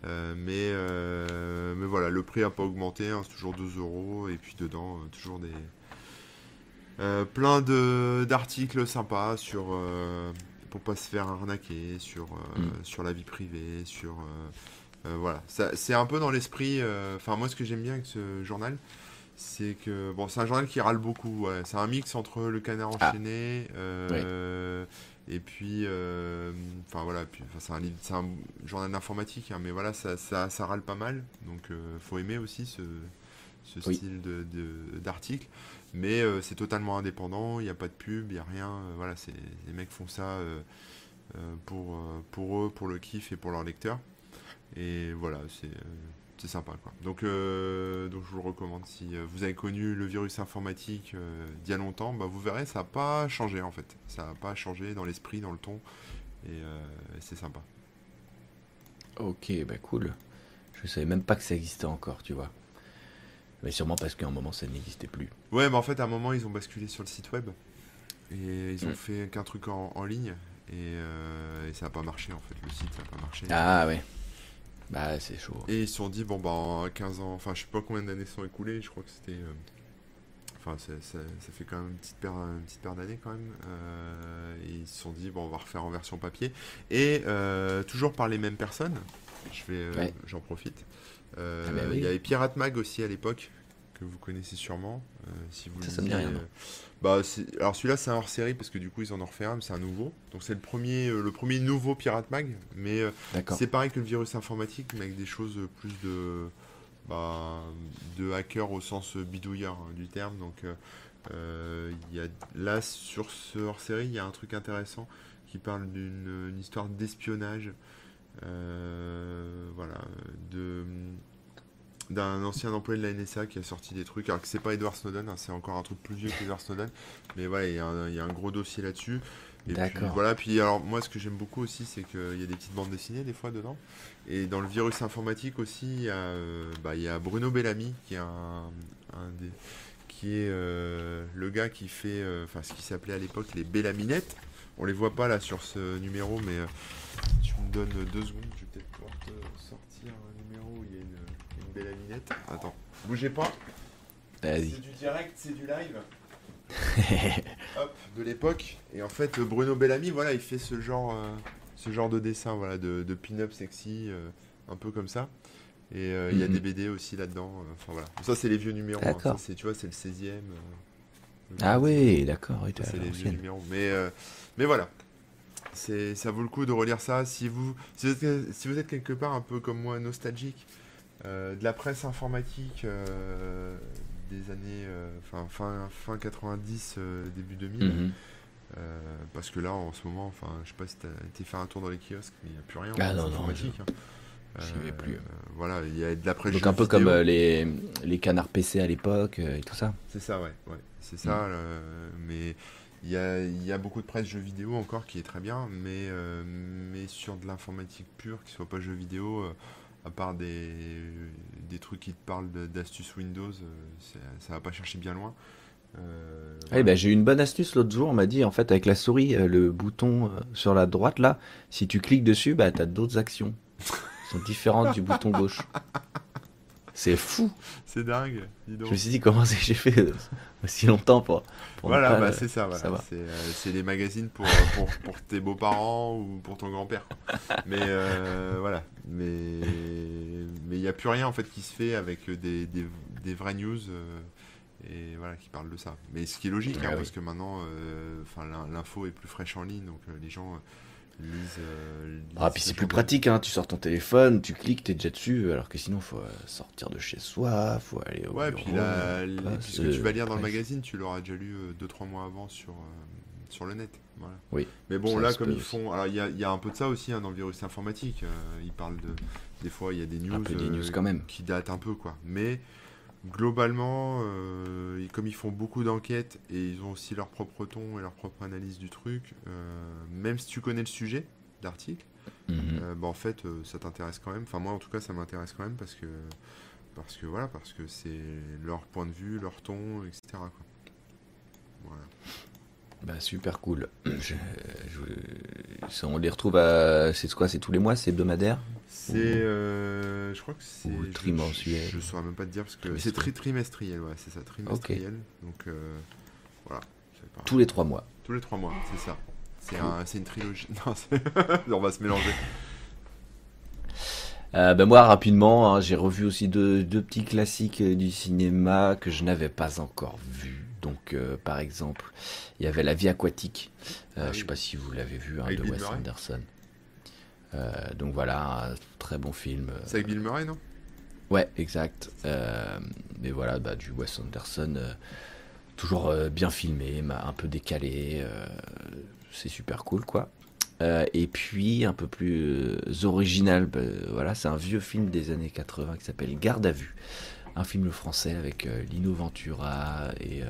Euh, mais, euh, mais voilà, le prix a pas augmenté, hein, c'est toujours 2 euros. Et puis dedans, euh, toujours des. plein de d'articles sympas sur. pour pas se faire arnaquer, sur, Mm. sur la vie privée, sur. voilà, Ça- c'est un peu dans l'esprit. Enfin, moi, ce que j'aime bien avec ce journal, c'est que bon, c'est un journal qui râle beaucoup. ouais. C'est un mix entre le canard Ah. enchaîné et puis, euh, enfin voilà, c'est un, un journal d'informatique, hein, mais voilà, ça, ça, ça râle pas mal. Donc, euh, faut aimer aussi ce, ce Oui. style de, de- d'article. Mais euh, c'est totalement indépendant. Il n'y a pas de pub, il n'y a rien. euh, voilà, c'est les mecs font ça euh, pour pour eux, pour le kiff et pour leurs lecteurs. Et voilà, c'est c'est sympa quoi. Donc, euh, donc je vous le recommande. Si euh, vous avez connu le virus informatique euh, d'il y a longtemps, bah, vous verrez, ça n'a pas changé en fait. Ça n'a pas changé dans l'esprit, dans le ton. Et euh, c'est sympa. Ok, bah cool. Je savais même pas que ça existait encore, tu vois. Mais sûrement parce qu'à un moment ça n'existait plus. Ouais, mais en fait, à un moment, ils ont basculé sur le site web. Et ils ont Mm. fait qu'un truc en, en ligne. Et, et ça n'a pas marché en fait. Le site n'a pas marché. Ah ouais. Bah c'est chaud. Et ils se sont dit, bon, bah, en 15 ans, enfin, je sais pas combien d'années sont écoulées, je crois que c'était. euh, Enfin, ça, ça- ça fait quand même une petite paire, une petite paire d'années quand même. Euh, et ils se sont dit, bon, on va refaire en version papier. Et euh, toujours par les mêmes personnes, je vais, euh, Ouais. j'en profite. Euh, Ah bah oui. Il y avait Pirate Mag aussi à l'époque, que vous connaissez sûrement. si vous Ça, le ça me dit rien. Bah, alors celui-là c'est un hors série parce que du coup ils en ont refait un, mais c'est un nouveau. Donc c'est le premier, euh, le premier nouveau Pirate Mag, mais euh, c'est pareil que le virus informatique, mais avec des choses plus de, bah, de hacker au sens bidouilleur hein, du terme. Donc, euh, euh, y a, là, sur ce hors-série, il y a un truc intéressant qui parle d'une une histoire d'espionnage. euh, voilà, de d'un ancien employé de la NSA qui a sorti des trucs, alors que c'est pas Edward Snowden, hein, c'est encore un truc plus vieux qu'Edward Snowden, mais voilà, il y, a un- il y a un gros dossier là-dessus. Et puis voilà, puis alors moi ce que j'aime beaucoup aussi c'est qu'il y a des petites bandes dessinées des fois dedans. Et dans le virus informatique aussi, il y a, euh, bah, il y a Bruno Bellamy qui est un, un des qui est euh, le gars qui fait euh, enfin ce qui s'appelait à l'époque les Bellaminettes. On les voit pas là sur ce numéro mais tu me donnes deux secondes, vais peut-être pouvoir te sortir un numéro où il y a une, une Bellaminette. Attends, bougez pas. Vas-y. C'est du direct, c'est du live. Hop, de l'époque. Et en fait, Bruno Bellamy, voilà, il fait ce genre, euh, ce genre de dessin, voilà, de, de pin-up sexy, euh, un peu comme ça. Et euh, il y a Mhm. des BD aussi là-dedans. Enfin voilà. Ça, c'est les vieux numéros. hein. Ça, c'est, tu vois, c'est le 16e. euh, Ah oui, d'accord, oui, c'est les vieux numéros. Mais, mais voilà. C'est, ça vaut le coup de relire ça. Si vous, si vous, êtes, si vous êtes quelque part un peu comme moi nostalgique de la presse informatique euh, des années euh, fin, fin, fin 90, euh, début 2000, Mhm. euh, parce que là en ce moment, enfin, je sais pas si tu as été faire un tour dans les kiosques, mais il n'y a plus rien en Ah non, non, informatique. hein. j'y vais plus. euh, voilà, il y a de la presse Donc un peu vidéo. comme euh, les, les canards PC à l'époque euh, et tout ça. C'est ça, ouais. ouais. C'est Mm. ça, euh, mais il y a, il y a beaucoup de presse jeux vidéo encore qui est très bien, mais, euh, mais sur de l'informatique pure, qui soit pas jeux vidéo, euh, à part des, des trucs qui te parlent d'astuces Windows, euh, ça va pas chercher bien loin. Euh, Eh voilà. ben, j'ai eu une bonne astuce l'autre jour, on m'a dit en fait avec la souris, euh, le bouton euh, sur la droite là, si tu cliques dessus, bah t'as d'autres actions. Qui sont différentes du bouton gauche. C'est fou. C'est dingue, dis donc. Je me suis dit comment c'est que j'ai fait aussi longtemps pour. Voilà, bah, euh, c'est ça, voilà. C'est euh, les magazines pour, pour, pour tes beaux-parents ou pour ton grand-père. Mais euh, voilà. Mais mais il n'y a plus rien en fait qui se fait avec des, des, des vraies news euh, et voilà qui parlent de ça. Mais ce qui est logique, hein, oui. parce que maintenant, enfin l'in- l'info est plus fraîche en ligne, donc les gens euh, lisent. euh, Ah, puis ce c'est plus pratique, hein. tu sors ton téléphone, tu cliques, t'es déjà dessus, alors que sinon faut euh, sortir de chez soi, faut aller au Ouais, bureau, puis là, les- c'est- que tu vas lire dans le magazine, tu l'auras déjà lu 2-3 mois avant sur, euh, sur le net. Voilà. Oui, Mais bon, là, comme ils font. Alors, il y a, il y a un peu de ça aussi hein, dans le virus informatique. euh, ils parlent de. Des fois, il y a des news, des euh, news quand même. qui datent un peu, quoi. Mais globalement, euh, comme ils font beaucoup d'enquêtes et ils ont aussi leur propre ton et leur propre analyse du truc, euh, même si tu connais le sujet d'article, euh, bah, en fait, ça t'intéresse quand même. Enfin, moi, en tout cas, ça m'intéresse quand même parce que, parce que voilà, parce que c'est leur point de vue, leur ton, etc. quoi. Voilà. Bah, super cool. Je- je- on les retrouve à. C'est quoi C'est tous les mois C'est hebdomadaire C'est, euh, je crois que c'est. Trimensuel. Je, je saurais même pas te dire parce que c'est Trimestriel. tri trimestriel, ouais, c'est ça, trimestriel. Donc euh, voilà. pas- Tous les trois mois. Tous les trois mois, c'est ça. C'est un, une trilogie. Non, on va se mélanger. Euh, ben moi, rapidement, hein, j'ai revu aussi deux, deux petits classiques euh, du cinéma que je n'avais pas encore vus. Donc, euh, par exemple, il y avait La vie aquatique. Euh, Ah Je sais pas si vous l'avez vu, hein, de Bill Wes Murray. Anderson. Euh, donc voilà, un très bon film. C'est avec Bill Murray, non? Ouais, exact. Mais voilà, bah, du Wes Anderson, toujours bien filmé, un peu décalé. c'est super cool, quoi. Euh, et puis, un peu plus euh, original, bah, voilà, c'est un vieux film des années 80 qui s'appelle Garde à vue. Un film français avec euh, Lino Ventura et euh,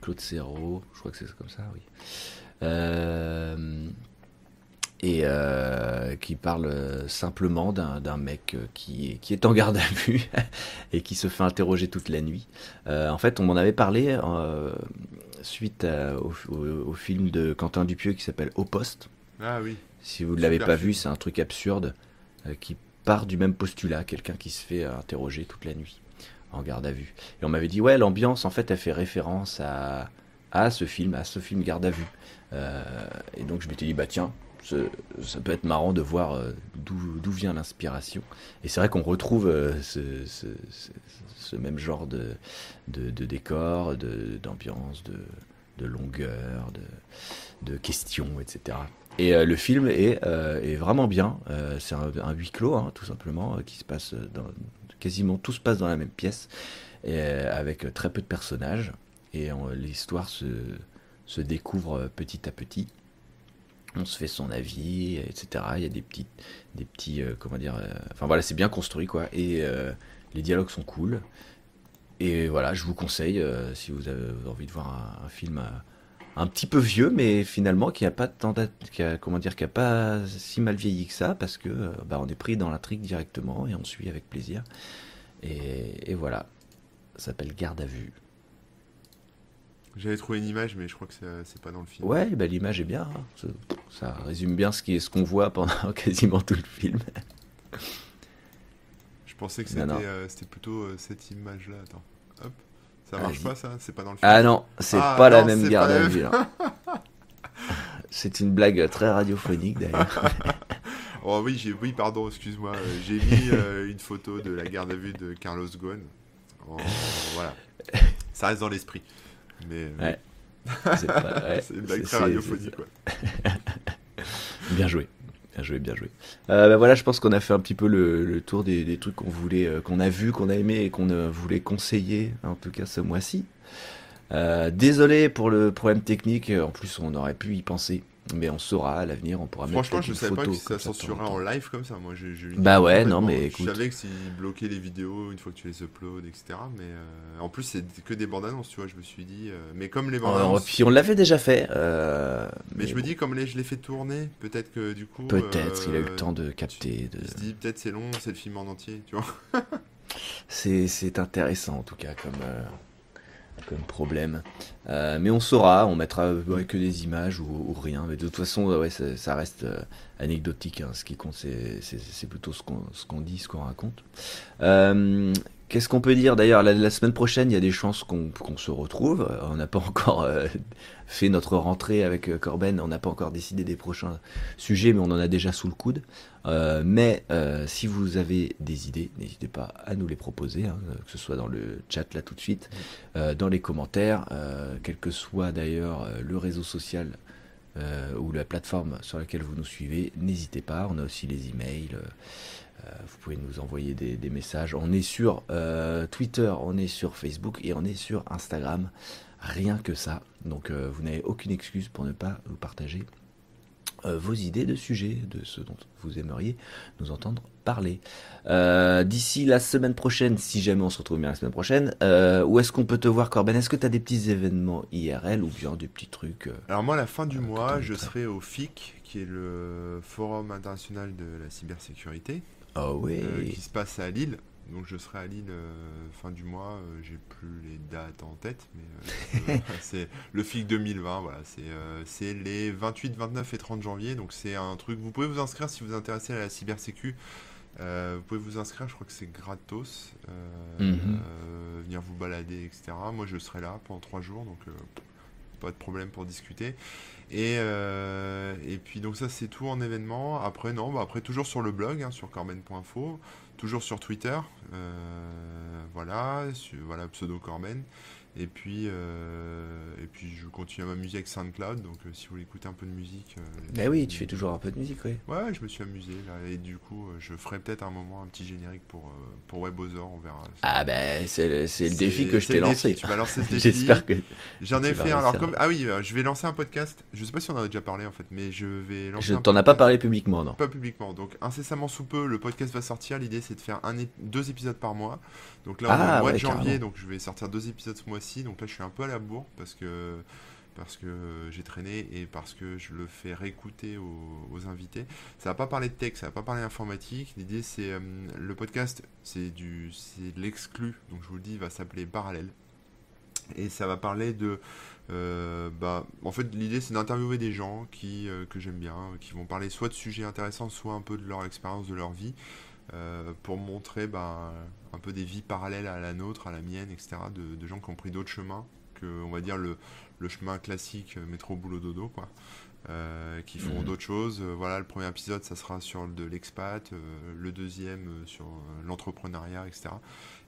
Claude Serrault. Je crois que c'est comme ça, oui. Euh, et euh, qui parle simplement d'un mec qui, est- qui est en garde à vue et qui se fait interroger toute la nuit. Euh, en fait, on m'en avait parlé euh, suite à- au, au- au film de Quentin Dupieux qui s'appelle Au Poste. Ah oui. Si vous ne l'avez pas vu, c'est un truc absurde qui part du même postulat, quelqu'un qui se fait interroger toute la nuit en garde à vue. Et on m'avait dit, ouais, l'ambiance, en fait, elle fait référence à, à ce film, à ce film garde à vue. Euh, et donc je m'étais dit, bah tiens, ça peut être marrant de voir euh, d'où vient l'inspiration. Et c'est vrai qu'on retrouve euh, ce, même genre de, de, de décor, d'ambiance, de, de longueur, de, questions, etc. Et le film est, est vraiment bien. C'est un, huis clos, hein, tout simplement, qui se passe dans quasiment tout se passe dans la même pièce, euh, avec très peu de personnages. Et euh, l'histoire se, découvre euh, petit à petit. On se fait son avis, etc. Il y a des petits, des petits, euh, comment dire, euh, enfin voilà, c'est bien construit quoi. Et euh, les dialogues sont cool. Et voilà, je vous conseille euh, si vous avez envie de voir un, film. euh, un petit peu vieux, mais finalement qui a pas tant qui a, comment dire, qui a pas si mal vieilli que ça, parce que euh, bah, on est pris dans l'intrigue directement et on suit avec plaisir. Et, et voilà, ça s'appelle Garde à vue. J'avais trouvé une image, mais je crois que c'est pas dans le film. Ouais, bah, l'image est bien. hein. Ça, ça résume bien ce qui est ce qu'on voit pendant quasiment tout le film. Je pensais que c'était euh, c'était plutôt euh, cette image-là. Attends. Hop. Ça Vas-y. marche pas, ça? C'est pas dans le film? Ah non, c'est Ah, pas la même garde à vue. C'est une blague très radiophonique d'ailleurs. Oh oui, j'ai oui, pardon, excuse-moi. J'ai mis euh, une photo de la garde à vue de Carlos Ghosn. En- voilà. Ça reste dans l'esprit. Mais euh, Ouais. C'est ouais, une blague très radiophonique. quoi. Bien joué. Bien joué, bien joué. Euh, bah voilà, je pense qu'on a fait un petit peu le, tour des, des trucs qu'on voulait, euh, qu'on a vu, qu'on a aimé et qu'on euh, voulait conseiller, en tout cas ce mois-ci. Désolé pour le problème technique, en plus on aurait pu y penser, mais on saura à l'avenir, on pourra mettre Franchement, je une savais pas que ça censurait en live comme ça. Moi, Bah ouais, non, mais Je écoute. savais que s'ils bloquaient les vidéos une fois que tu les uploads, etc. Mais euh, en plus, c'est que des bandes annonces, tu vois. Je me suis dit, euh, mais comme les bandes Euh, annonces. puis on l'avait déjà fait. euh, Mais, je me dis, comme les, je l'ai fait tourner, peut-être que du coup. peut-être il a eu le temps de capter. De... Il se dit, peut-être c'est long, c'est le film en entier, tu vois. C'est c'est intéressant en tout cas comme, comme problème. Euh, mais on saura, on mettra que des images ou, rien. Mais de toute façon, ouais, ça, reste euh, anecdotique. hein. Ce qui compte, c'est plutôt ce qu'on qu'on dit, ce qu'on raconte. Euh, Qu'est-ce qu'on peut dire? D'ailleurs la, semaine prochaine, il y a des chances qu'on qu'on se retrouve. On n'a pas encore fait notre rentrée avec euh, Corben, on n'a pas encore décidé des prochains sujets, mais on en a déjà sous le coude. Euh, mais euh, si vous avez des idées, n'hésitez pas à nous les proposer, hein, que ce soit dans le chat là tout de suite, dans les commentaires, quel que soit d'ailleurs le réseau social ou la plateforme sur laquelle vous nous suivez, n'hésitez pas. On a aussi les emails. vous pouvez nous envoyer des, messages. On est sur Twitter, on est sur Facebook et on est sur Instagram. Rien que ça. Donc euh, vous n'avez aucune excuse pour ne pas vous partager euh, vos idées de sujets, de ce dont vous aimeriez nous entendre parler. Euh, D'ici la semaine prochaine, si jamais on se retrouve bien la semaine prochaine, euh, où est-ce qu'on peut te voir, Corben? Est-ce que tu as des petits événements IRL ou bien des petits trucs Alors moi, à la fin du mois, je serai au FIC, qui est le Forum international de la cybersécurité, Oh oui. qui se passe à Lille. Donc je serai à Lille euh, fin du mois. euh, J'ai plus les dates en tête, mais euh, c'est le FIC 2020. Voilà, c'est les 28, 29 et 30 janvier. Donc c'est un truc. Vous pouvez vous inscrire si vous vous intéressez à la cybersécu. Euh, vous pouvez vous inscrire, je crois que c'est gratos. euh, Mhm. euh, venir vous balader, etc. Moi je serai là pendant trois jours, donc pas de problème pour discuter. Et, et puis donc ça c'est tout en événement. Après non, bah, après toujours sur le blog, hein, sur corben.info, toujours sur Twitter, euh, voilà, voilà pseudo Corben. Et puis euh, puis je continue à m'amuser avec SoundCloud, donc euh, si vous voulez écouter un peu de musique. Ben oui, tu fais toujours un peu de musique, oui. Ouais, je me suis amusé là, et du coup euh, je ferai peut-être un moment un petit générique pour pour WebOzor, on verra. Ah ben c'est le, c'est le défi que je t'ai lancé. Tu m'as lancé ce défi. J'espère que J'en ai vas fait un. Alors comme ah oui, je vais lancer un podcast. Je sais pas si on en a déjà parlé en fait, mais je vais lancer. je t'en ai pas parlé publiquement, non. Pas publiquement. Donc incessamment sous peu, le podcast va sortir. L'idée c'est de faire un ép- deux épisodes par mois. Donc là on est Ah, au mois de janvier, carrément. donc je vais sortir deux épisodes ce mois-ci. Donc là je suis un peu à la bourre parce que parce que j'ai traîné et parce que je le fais réécouter aux, invités. Ça va pas parler de tech, ça va pas parler informatique. L'idée c'est euh, le podcast, c'est du c'est de l'exclu. Donc je vous le dis, va s'appeler Parallèle et ça va parler de euh, bah en fait l'idée c'est d'interviewer des gens qui euh, que j'aime bien qui vont parler soit de sujets intéressants soit un peu de leur expérience de leur vie euh, pour montrer bah, un peu des vies parallèles à la nôtre à la mienne etc de gens qui ont pris d'autres chemins que on va dire le, le chemin classique métro boulot dodo quoi euh, qui font Mhm. d'autres choses. Euh, voilà, le premier épisode, ça sera sur de l'expat, euh, le deuxième sur l'entrepreneuriat, etc.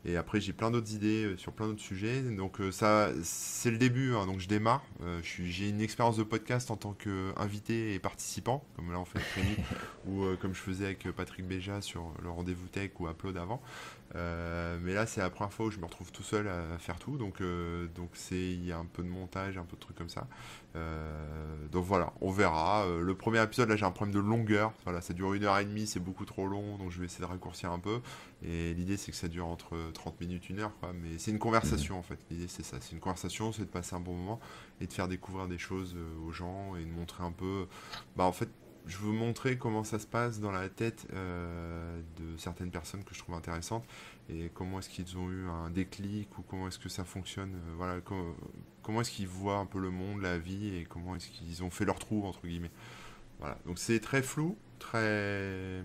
Et après, j'ai plein d'autres idées sur plein d'autres sujets. Donc ça, c'est le début. hein, donc je démarre. Euh, j'ai une expérience de podcast en tant qu'invité et participant, comme là on fait avec Rémi, ou euh, comme je faisais avec Patrick Béja sur le rendez-vous tech ou Upload avant. Euh, mais là, c'est la première fois où je me retrouve tout seul à faire tout. Donc, euh, donc c'est, il y a un peu de montage, un peu de trucs comme ça. Euh, donc voilà, on verra. Le premier épisode, là, j'ai un problème de longueur. Voilà, ça dure une heure et demie, c'est beaucoup trop long, donc je vais essayer de raccourcir un peu. Et l'idée, c'est que ça dure entre 30 minutes, une heure, quoi. Mais c'est une conversation, en fait. L'idée, c'est ça. C'est une conversation, c'est de passer un bon moment et de faire découvrir des choses aux gens et de montrer un peu. Bah, en fait, je veux montrer comment ça se passe dans la tête euh, de certaines personnes que je trouve intéressantes et comment est-ce qu'ils ont eu un déclic ou comment est-ce que ça fonctionne. euh, voilà, co- comment est-ce qu'ils voient un peu le monde, la vie et comment est-ce qu'ils ont fait leur trou entre guillemets. Voilà, donc c'est très flou, très euh,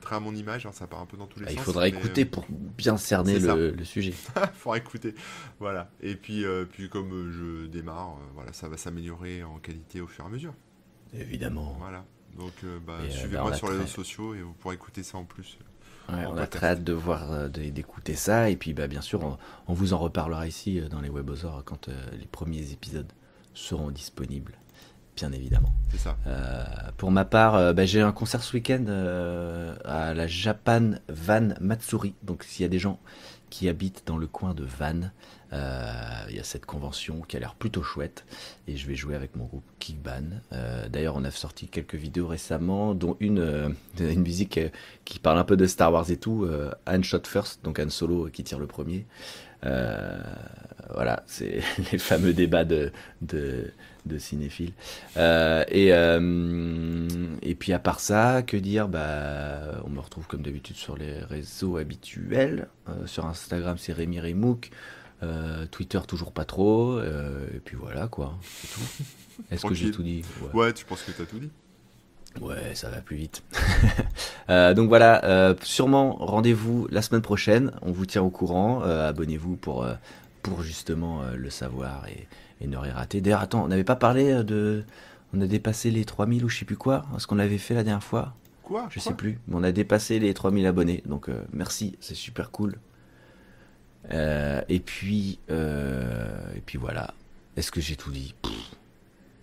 très à mon image, hein, ça part un peu dans tous les Ah, sens. il faudra écouter pour bien cerner le, le sujet. euh, faudra écouter. Voilà. Et puis puis comme je démarre, voilà, ça va s'améliorer en qualité au fur et à mesure. Évidemment. Voilà. Donc euh, bah, euh, bah, suivez-moi a sur les réseaux sociaux et vous pourrez écouter ça en plus. Ouais, en on a très hâte de voir, euh, d'écouter ça. Et puis, bah, bien sûr, on, on vous en reparlera ici euh, dans les Webosaures quand euh, les premiers épisodes seront disponibles, bien évidemment. C'est ça. Euh, pour ma part, euh, bah, j'ai un concert ce week-end euh, à la Japan Van Matsuri. Donc, s'il y a des gens qui habitent dans le coin de Van, euh, il y a cette convention qui a l'air plutôt chouette. Et je vais jouer avec mon groupe Kickban. Euh, D'ailleurs, on a sorti quelques vidéos récemment, dont une, euh, une musique qui parle un peu de Star Wars et tout. Han Shot First, donc Han Solo qui tire le premier. Voilà, c'est les fameux débats de, de, cinéphiles. Et, et puis à part ça, que dire? Bah, On me retrouve comme d'habitude sur les réseaux habituels. Sur Instagram, c'est Rémi Remouk. Euh, Twitter, toujours pas trop. Euh, et puis voilà, quoi. C'est tout. Est-ce que j'ai tout dit? Ouais, tu penses que t'as tout dit Ouais, ça va plus vite. Euh, donc voilà, sûrement rendez-vous la semaine prochaine. On vous tient au courant. Abonnez-vous pour, pour justement le savoir et, et ne rien rater. D'ailleurs, attends, on n'avait pas parlé de. On a dépassé les 3000 ou je sais plus quoi, ce qu'on avait fait la dernière fois? Quoi? Je Quoi? sais plus, mais on a dépassé les 3000 abonnés. Donc merci, c'est super cool. Euh, et puis, euh, et puis voilà. Est-ce que j'ai tout dit? Pff,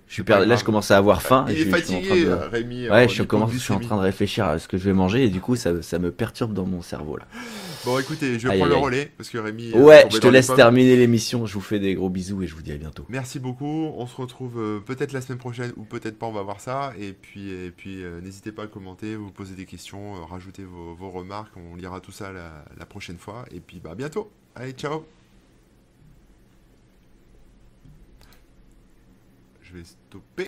suis per- Là, je commence à avoir faim. Il et est je, je suis en train fatigué, de- euh, Rémi. Ouais, euh, je commence, je suis en train de réfléchir à ce que je vais manger et du coup, ça, ça me perturbe dans mon cerveau là. Bon, écoutez, je Aïe, prends aïe, le aïe. relais parce que Rémi. est Ouais, je te laisse terminer l'émission. Je vous fais des gros bisous et je vous dis à bientôt. Merci beaucoup. On se retrouve euh, peut-être la semaine prochaine ou peut-être pas. On va voir ça. Et puis, et puis, euh, n'hésitez pas à commenter, vous poser des questions, euh, rajouter vos, vos remarques. On lira tout ça la, la prochaine fois. Et puis, bah, à bientôt. Allez, ciao. Je vais stopper.